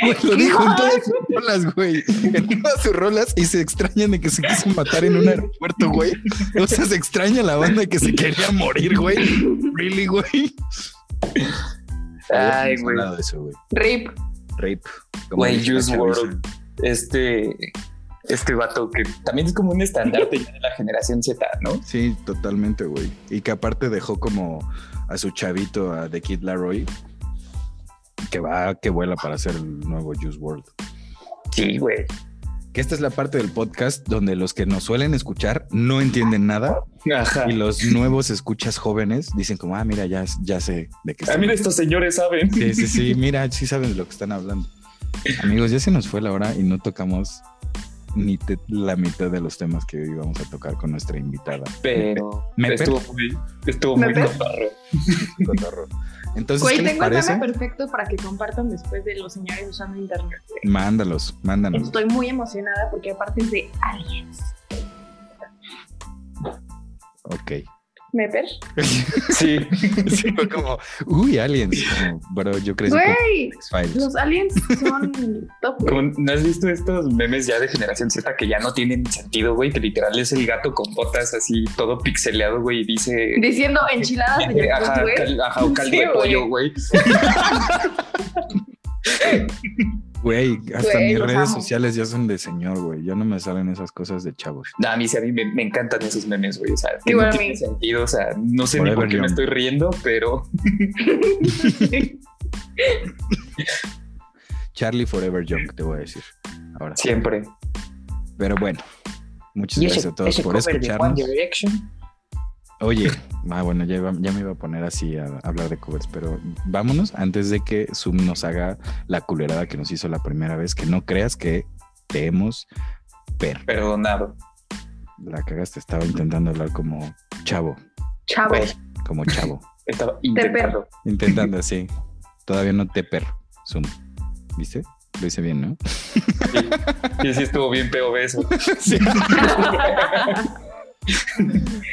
Güey, lo dijo en todas sus rolas, güey. En todas sus rolas y se extrañan de que se quiso matar en un aeropuerto, güey. O sea, se extraña la banda que se quería morir, güey. Really, güey. Ay, güey. hablado de eso, güey. Rip. Rape. como Güey, Juice. WRLD. Este, este vato que también es como un estandarte ya de la generación Z, ¿no? Sí, totalmente, güey. Y que aparte dejó como a su chavito, a The Kid Laroi, que va, que vuela para hacer el nuevo Juice World. Sí, güey. Que esta es la parte del podcast donde los que nos suelen escuchar no entienden nada Ajá. y los nuevos escuchas jóvenes dicen como, ah, mira, ya, ya sé de qué Ah, están mira, estos señores saben. Sí, sí, sí, mira, sí saben de lo que están hablando. Amigos, ya se nos fue la hora y no tocamos ni te- la mitad de los temas que íbamos a tocar con nuestra invitada. Pero Me- estuvo muy, estuvo ¿Me muy per- cotorro. Entonces, Güey, ¿qué les tengo el meme perfecto para que compartan después de los señores usando internet. Mándalos, mándanos. Estoy muy emocionada porque aparte es de aliens. Ok. ¿Me per? Sí. Sí, fue como, uy, aliens. Como, bro, yo crecí con Güey, X-Files. los aliens son top, güey. Como, ¿No has visto estos memes ya de generación Z que ya no tienen sentido, güey? Que literal es el gato con botas así, todo pixeleado, güey, y dice. Diciendo enchiladas de Ajá, cal- ajá, o caldo Sí, de pollo, güey. Güey, hasta Güey, mis redes amo. sociales ya son de señor, güey. Ya no me salen esas cosas de chavos. No, a mí sí, a mí me, me encantan esos memes, güey. O sea, que Igual no a tienen mí. sentido. O sea, no sé ni por qué me estoy riendo, pero Charlie Forever Young, te voy a decir. Ahora. siempre. Pero bueno, muchas gracias a todos ese por cover de One escucharnos. Direction. Oye, ah, bueno, ya, iba- ya me iba a poner así a, a hablar de covers, pero vámonos antes de que Zoom nos haga la culerada que nos hizo la primera vez, que no creas que te hemos per. Perdonado. La cagaste, estaba intentando hablar como chavo, Chavo. Como chavo. estaba intentando. Intentando así. Todavía no te per. Zoom. ¿Viste? Lo hice bien, ¿no? Sí, sí, sí estuvo bien POV eso. Sí.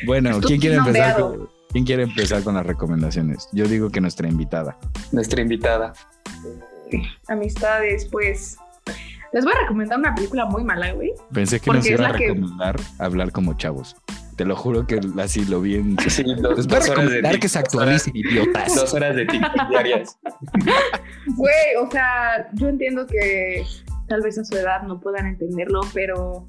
Bueno, ¿quién quiere empezar? con- ¿Quién quiere empezar con las recomendaciones? Yo digo que nuestra invitada. Nuestra invitada. Amistades, pues. Les voy a recomendar una película muy mala, güey. Pensé que nos iba a que- recomendar hablar como chavos. Te lo juro que así lo vi en... Sí, dos, Les voy a dos horas de recomendar que se actualicen, idiotas. Dos horas de TikTok diarias. Güey, o sea, yo entiendo que tal vez a su edad no puedan entenderlo, pero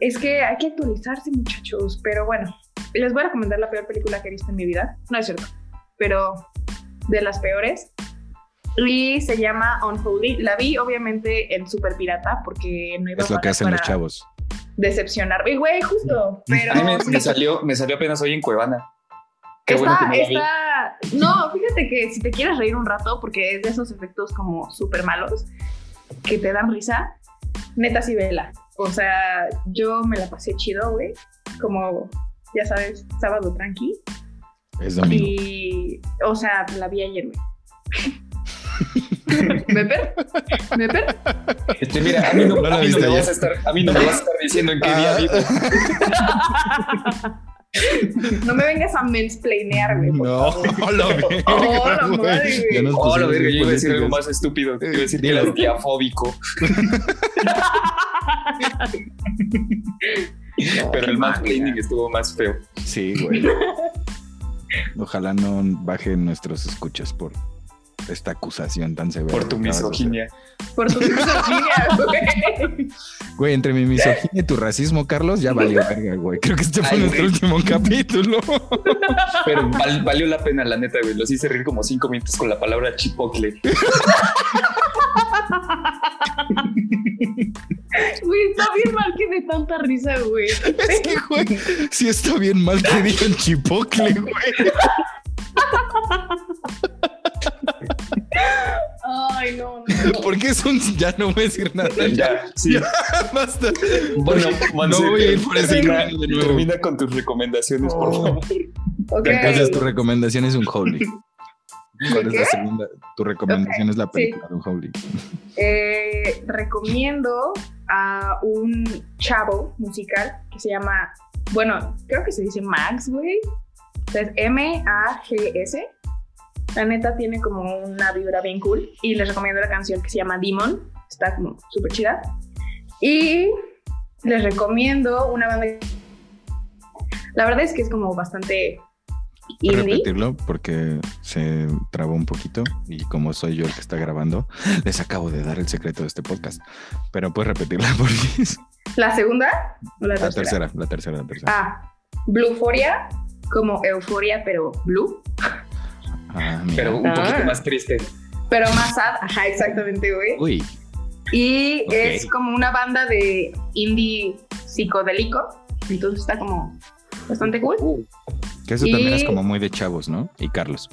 es que hay que actualizarse, muchachos. Pero bueno, les voy a recomendar la peor película que he visto en mi vida. No es cierto, pero de las peores. Y se llama Unholy. La vi, obviamente, en Super Pirata, porque no iba Es lo que hacen los para chavos. Decepcionar. Y, Güey, justo. Pero A mí me, salió, me salió apenas hoy en Cuevana. Qué bueno Está, que no está. No, fíjate que si te quieres reír un rato, porque es de esos efectos como súper malos que te dan risa, neta sí vela. O sea, yo me la pasé chido, güey. Como, ya sabes, sábado tranqui. Es domingo. Y, o sea, la vi ayer, güey. ¿Me per? ¿Me per? Este, mira, a mí no, a mí no me vas a estar, a mí no me vas a estar diciendo en qué día Ah. vivo. No me vengas a mansplainear, güey. No, la verga, Oh, la madre, güey. Oh, verga, yo iba a decir algo más estúpido. Iba a decir que eras diafóbico. Pero el mansplaining estuvo más feo. Sí, güey. Ojalá no bajen nuestros escuchas por esta acusación tan severa. Por tu misoginia. Por tu misoginia, güey. Güey, entre mi misoginia y tu racismo, Carlos, ya valió verga, güey. Creo que este fue Ay, nuestro güey. último capítulo. Pero val- valió la pena, la neta, güey. Los hice reír como cinco minutos con la palabra chipocle. Güey, está bien mal que de tanta risa, güey. Es que, güey, sí está bien mal que digan chipocle, güey. Ay, no, no. Porque es un... Ya no voy a decir nada. Ya, sí. Ya, basta. Bueno, Monse, no voy a ir por ese termina, camino de nuevo. termina con tus recomendaciones, por Oh. favor. Ok. Entonces tu recomendación es un Holy. ¿Cuál es la segunda? Tu recomendación es la película de un Holy. Eh, recomiendo a un chavo musical que se llama, bueno, creo que se dice Max, güey. O sea, Es M-A-G-S. La neta tiene como una vibra bien cool. Y les recomiendo la canción que se llama Demon. Está como súper chida. Y les recomiendo una banda. La verdad es que es como bastante ¿Puedes indie. repetirlo? Porque se trabó un poquito y como soy yo el que está grabando, les acabo de dar el secreto de este podcast. Pero puedes repetirla porque es ¿La segunda o la la tercera? tercera, la tercera, la tercera. Ah, Blueforia, como euforia, pero blue. Ah. Pero un Ah. poquito más triste. Pero más sad, ajá, exactamente, güey. Uy, Y es como una banda de indie psicodélico. Entonces está como bastante cool. que eso también Y- es como muy de chavos, ¿no? Y Carlos.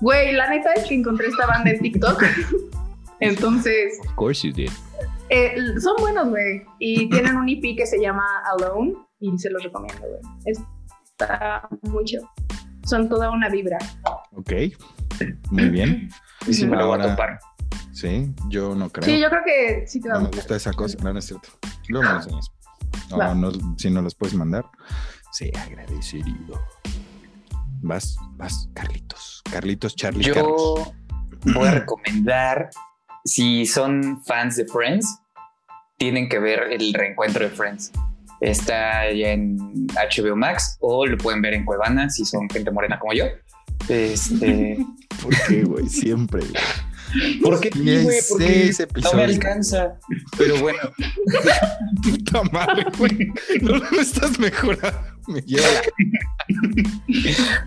Güey, la neta es que encontré esta banda en TikTok. Entonces, Of course you did. eh, son buenos, güey. Y tienen un EP que se llama Alone y se los recomiendo, güey. Está muy chido. Son toda una vibra. Ok, muy bien. Y sí me lo voy a topar. Sí, yo no creo. Sí, yo creo que sí te va a no me gustar. gusta esa cosa. No, no es cierto. Luego me lo enseñas. No, no, si no los puedes mandar, se agradecería. Vas, vas, Carlitos. Carlitos, Charlie, Carlos. Yo voy a recomendar, si son fans de Friends, tienen que ver el reencuentro de Friends. Está ya en HBO Max o lo pueden ver en Cuevana si son gente morena como yo. Este, ¿Por qué, güey? Siempre, güey. ¿Por qué, güey? Porque no me alcanza. Pero bueno, Puta madre, güey. No lo estás mejorando. Me lleva.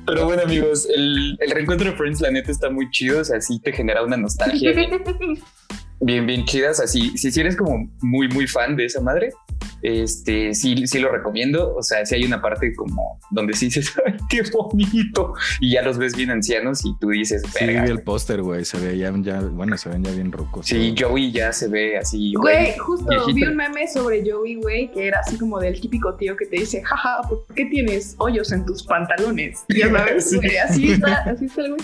pero bueno, amigos, el, el reencuentro de Friends, la neta, está muy chido. O sea, sí te genera una nostalgia bien, bien, bien chida. O sea, si, si eres como muy, muy fan de esa madre, este, sí, sí lo recomiendo. O sea, sí hay una parte como donde sí dices, ¡ay, qué bonito! Y ya los ves bien ancianos y tú dices, Sí, vi verga. el póster, güey. Se veían ya, bueno, se ven ya bien rucos. Sí, Joey ya se ve así. Güey, justo viejito. vi un meme sobre Joey, güey, que era así como del típico tío que te dice, jaja, ¿por qué tienes hoyos en tus pantalones? Ya sabes, Sí. güey, así está, así está el güey.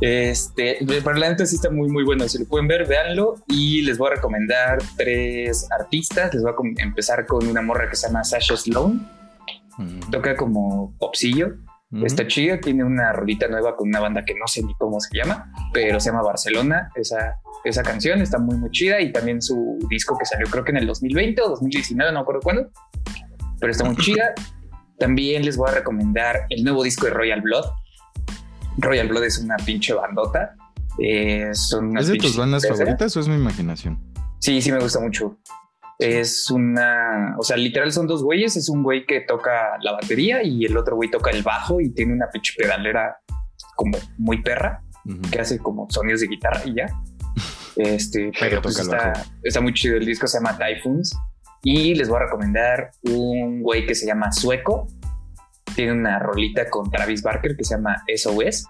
Este, pero la neta sí está muy, muy bueno. Si lo pueden ver, véanlo. Y les voy a recomendar tres artistas. Les voy a empezar con una morra que se llama Sasha Sloan. Toca como popsillo. Ujú. Está chida, tiene una rolita nueva con una banda que no sé ni cómo se llama, pero se llama Barcelona. Esa, esa canción está muy, muy chida y también su disco que salió creo que en el 2020 o 2019, no me acuerdo cuándo, pero está muy chida. También les voy a recomendar el nuevo disco de Royal Blood. Royal Blood es una pinche bandota. Eh, son ¿Es de tus bandas favoritas o es mi imaginación? Sí, sí me gusta mucho. Es una, o sea, literal son dos güeyes. Es un güey que toca la batería y el otro güey toca el bajo y tiene una pinche pedalera como muy perra Ujú. que hace como sonidos de guitarra y ya. Este, pero pues toca el está, está muy chido. El disco se llama Typhoons y les voy a recomendar un güey que se llama Sueco. Tiene una rolita con Travis Barker que se llama SOS.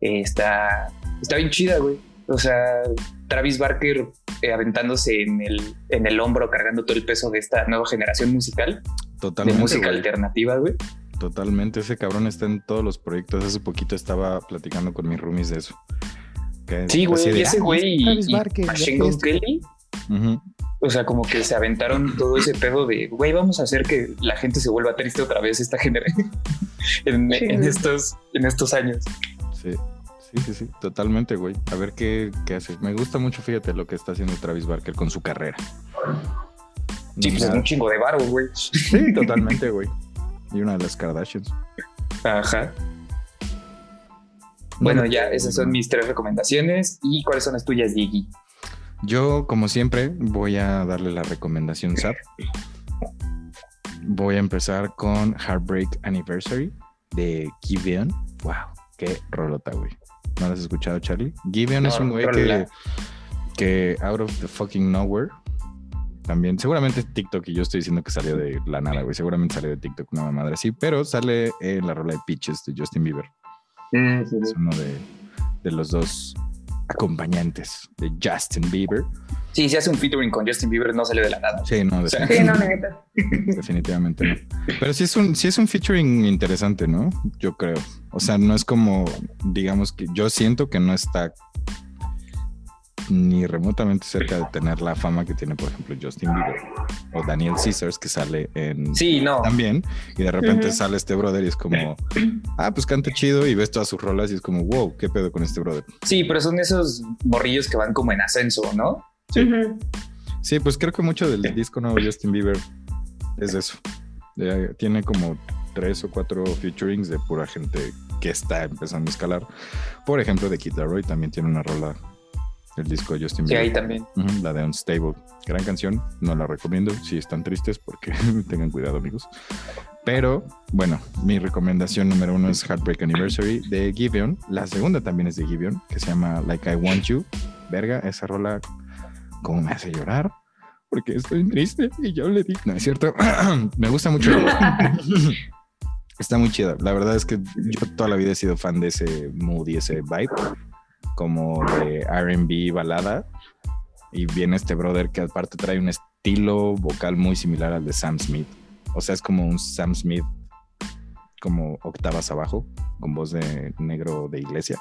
Eh, está, está bien chida, güey. O sea, Travis Barker eh, aventándose en el, en el hombro, cargando todo el peso de esta nueva generación musical, de Totalmente. música güey. alternativa, güey. Totalmente. Ese cabrón está en todos los proyectos. Hace poquito estaba platicando con mis roomies de eso. Que Sí, güey, de, y ese "Ah, güey y, y Barker, Machine Gun esto". Kelly Ujú. O sea, como que se aventaron todo ese pedo de, güey, vamos a hacer que la gente se vuelva triste otra vez esta generación en, Sí. en estos, en estos años. Sí. Sí, sí, sí, totalmente, güey. A ver qué, qué hace. Me gusta mucho, fíjate, lo que está haciendo Travis Barker con su carrera. Sí, pues es un chingo de varo, güey. Sí, totalmente, güey. Y una de las Kardashians. Ajá. Bueno, No, ya, esas son mis tres recomendaciones. ¿Y cuáles son las tuyas, Diggy? Yo, como siempre, voy a darle la recomendación SAP. Voy a empezar con Heartbreak Anniversary de Giveon. Wow, qué rolota, güey. ¿No lo has escuchado, Charlie? Giveon No, es un güey que, que out of the fucking nowhere. También, seguramente TikTok, y yo estoy diciendo que salió de la nada, güey. Seguramente salió de TikTok una madre así, pero sale en la rola de Peaches de Justin Bieber. Es uno de, de los dos acompañantes de Justin Bieber. Sí, si hace un featuring con Justin Bieber, no sale de la nada. Sí, no, sea, Sí, no, definitivamente, definitivamente no. Pero sí es un, sí es un featuring interesante, ¿no? Yo creo. O sea, no es como, digamos que yo siento que no está ni remotamente cerca de tener la fama que tiene, por ejemplo, Justin Bieber o Daniel Caesars, que sale en Sí, no. también, y de repente sale este brother y es como, ah, pues canta chido, y ves todas sus rolas y es como, wow, ¿qué pedo con este brother? Sí, pero son esos morrillos que van como en ascenso, ¿no? Sí. Sí, pues creo que mucho del disco nuevo de Justin Bieber es eso. Eh, tiene como tres o cuatro featurings de pura gente que está empezando a escalar. Por ejemplo, de Kid Laroi también tiene una rola el disco de Justin Sí, Bieber. ahí también. Ujú, la de Unstable. Gran canción, no la recomiendo si están tristes porque tengan cuidado amigos. Pero bueno, mi recomendación número uno es Heartbreak Anniversary de Giveon. La segunda también es de Giveon, que se llama Like I Want You. Verga, esa rola como me hace llorar porque estoy triste y yo le di. No es cierto. me gusta mucho. Está muy chida. La verdad es que yo toda la vida he sido fan de ese mood y ese vibe, como de RB balada. Y viene este brother que aparte trae un estilo vocal muy similar al de Sam Smith. O sea, es como un Sam Smith, como octavas abajo, con voz de negro de iglesia.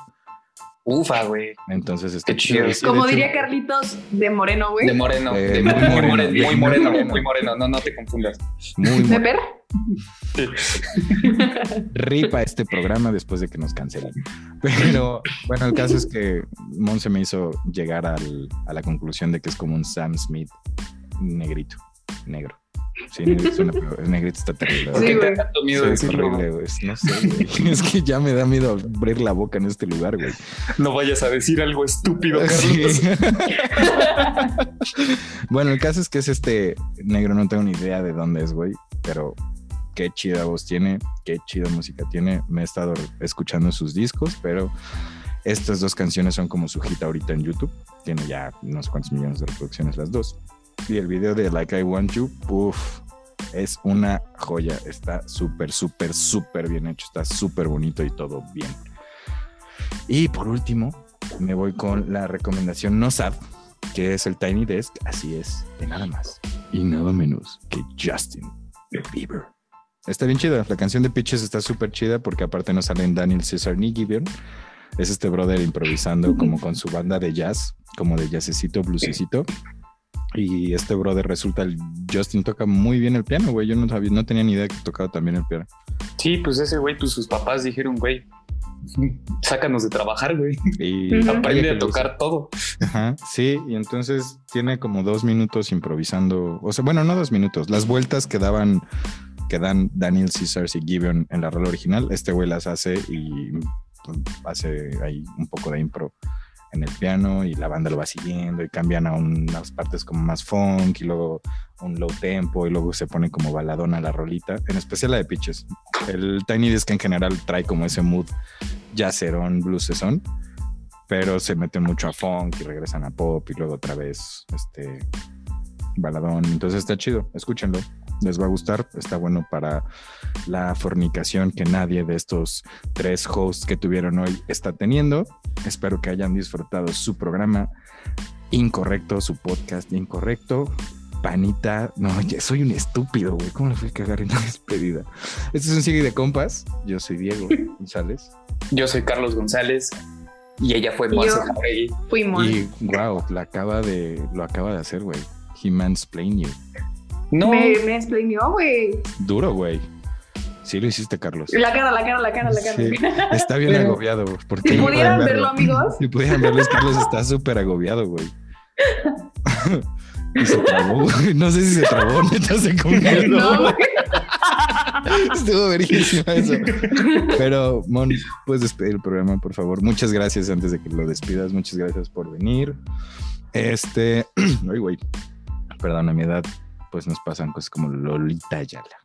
Ufa, güey. Entonces Qué chido. Sí, Como hecho, diría Carlitos, de moreno, güey. De moreno. Eh, de muy muy, moreno, moreno, muy moreno, moreno. muy moreno. No, no te confundas. Muy, ¿De muy per? ripa este programa después de que nos cancelen. Pero bueno, el caso es que Monse me hizo llegar al- a la conclusión de que es como un Sam Smith negrito, negro. Sí, negrito, suena peor, el negrito está terrible. ¿Por Sí, qué te güey. da tanto miedo Sí, es horrible, güey. No sé, güey. Es que ya me da miedo abrir la boca en este lugar, güey. No vayas a decir algo estúpido, Sí. Carlos. bueno, el caso es que es este negro, no tengo ni idea de dónde es, güey, pero qué chida voz tiene, qué chida música tiene. Me he estado escuchando sus discos, pero estas dos canciones son como su hit ahorita en YouTube. Tiene ya no sé cuántos millones de reproducciones las dos. Y el video de Like I Want You, uff, es una joya. Está súper, súper, súper bien hecho. Está súper bonito y todo bien. Y por último, me voy con la recomendación no sad, que es el Tiny Desk. Así es, de nada más y nada menos que Justin Bieber. Está bien chida. La canción de Pitches está súper chida porque aparte no salen Daniel Cesar ni Gibeon. Es este brother improvisando como con su banda de jazz, como de jazzecito, bluesecito. Y este brother resulta, el Justin toca muy bien el piano, güey. Yo no sabía, no tenía ni idea que tocaba también el piano. Sí, pues ese güey, pues sus papás dijeron, güey, sácanos de trabajar, güey. Y. Aprende vaya que a tocar todo. Ajá, sí, y entonces tiene como dos minutos improvisando, o sea, bueno, no dos minutos, las vueltas que daban, que dan Daniel Caesars y Gibeon en la rola original, este güey las hace y pues, hace ahí un poco de impro en el piano y la banda lo va siguiendo y cambian a unas partes como más funk y luego un low tempo y luego se pone como baladona la rolita, en especial la de Pitches. El Tiny Disc en general trae como ese mood jazzerón, bluesesón, pero se meten mucho a funk y regresan a pop y luego otra vez este baladón. Entonces está chido, escúchenlo. Les va a gustar, está bueno para la fornicación que nadie de estos tres hosts que tuvieron hoy está teniendo. Espero que hayan disfrutado su programa incorrecto, su podcast incorrecto. Panita, no, ya soy un estúpido, güey. ¿Cómo le fui a cagar en la despedida? Este es un sigue de compas. Yo soy Diego González. Yo soy Carlos González y ella fue Monse yo. Jauregui. Fuimos. Y wow, la acaba de, lo acaba de hacer, güey. He mansplained you. No, Me, me explainó, güey. Duro, güey. Sí lo hiciste, Carlos. La cara, la cara, la cara, la cara. Sí, está bien Pero- agobiado. Porque Si pudieran verlo, amigos. Si pudieran verlo, Carlos está súper agobiado, güey. y se trabó, güey. No sé si se trabó, neta se congeló. No, güey. Estuvo verguísima eso. Pero, Mon, puedes despedir el programa, por favor. Muchas gracias antes de que lo despidas. Muchas gracias por venir. Este, ay, güey, perdón, a mi edad, pues nos pasan cosas como Lolita Yala.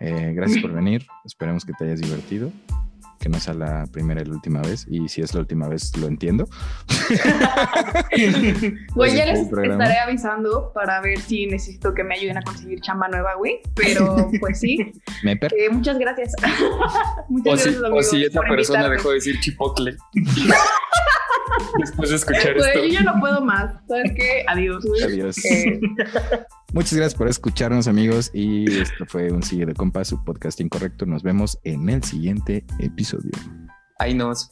Eh, gracias por venir. Esperemos que te hayas divertido. Que no sea la primera y la última vez. Y si es la última vez, lo entiendo. Güey, ya Ese es les estaré avisando para ver si necesito que me ayuden a conseguir chamba nueva, güey. Pero pues sí, eh, muchas gracias. muchas o si, gracias, o amigos, si esa persona invitarme. dejó de decir chipotle. Después de escuchar esto. yo ya no puedo más. ¿Sabes qué? Adiós. Adiós. Eh, Muchas gracias por escucharnos, amigos. Y esto fue un Sigue de Compas, su podcast incorrecto. Nos vemos en el siguiente episodio. Ahí nos.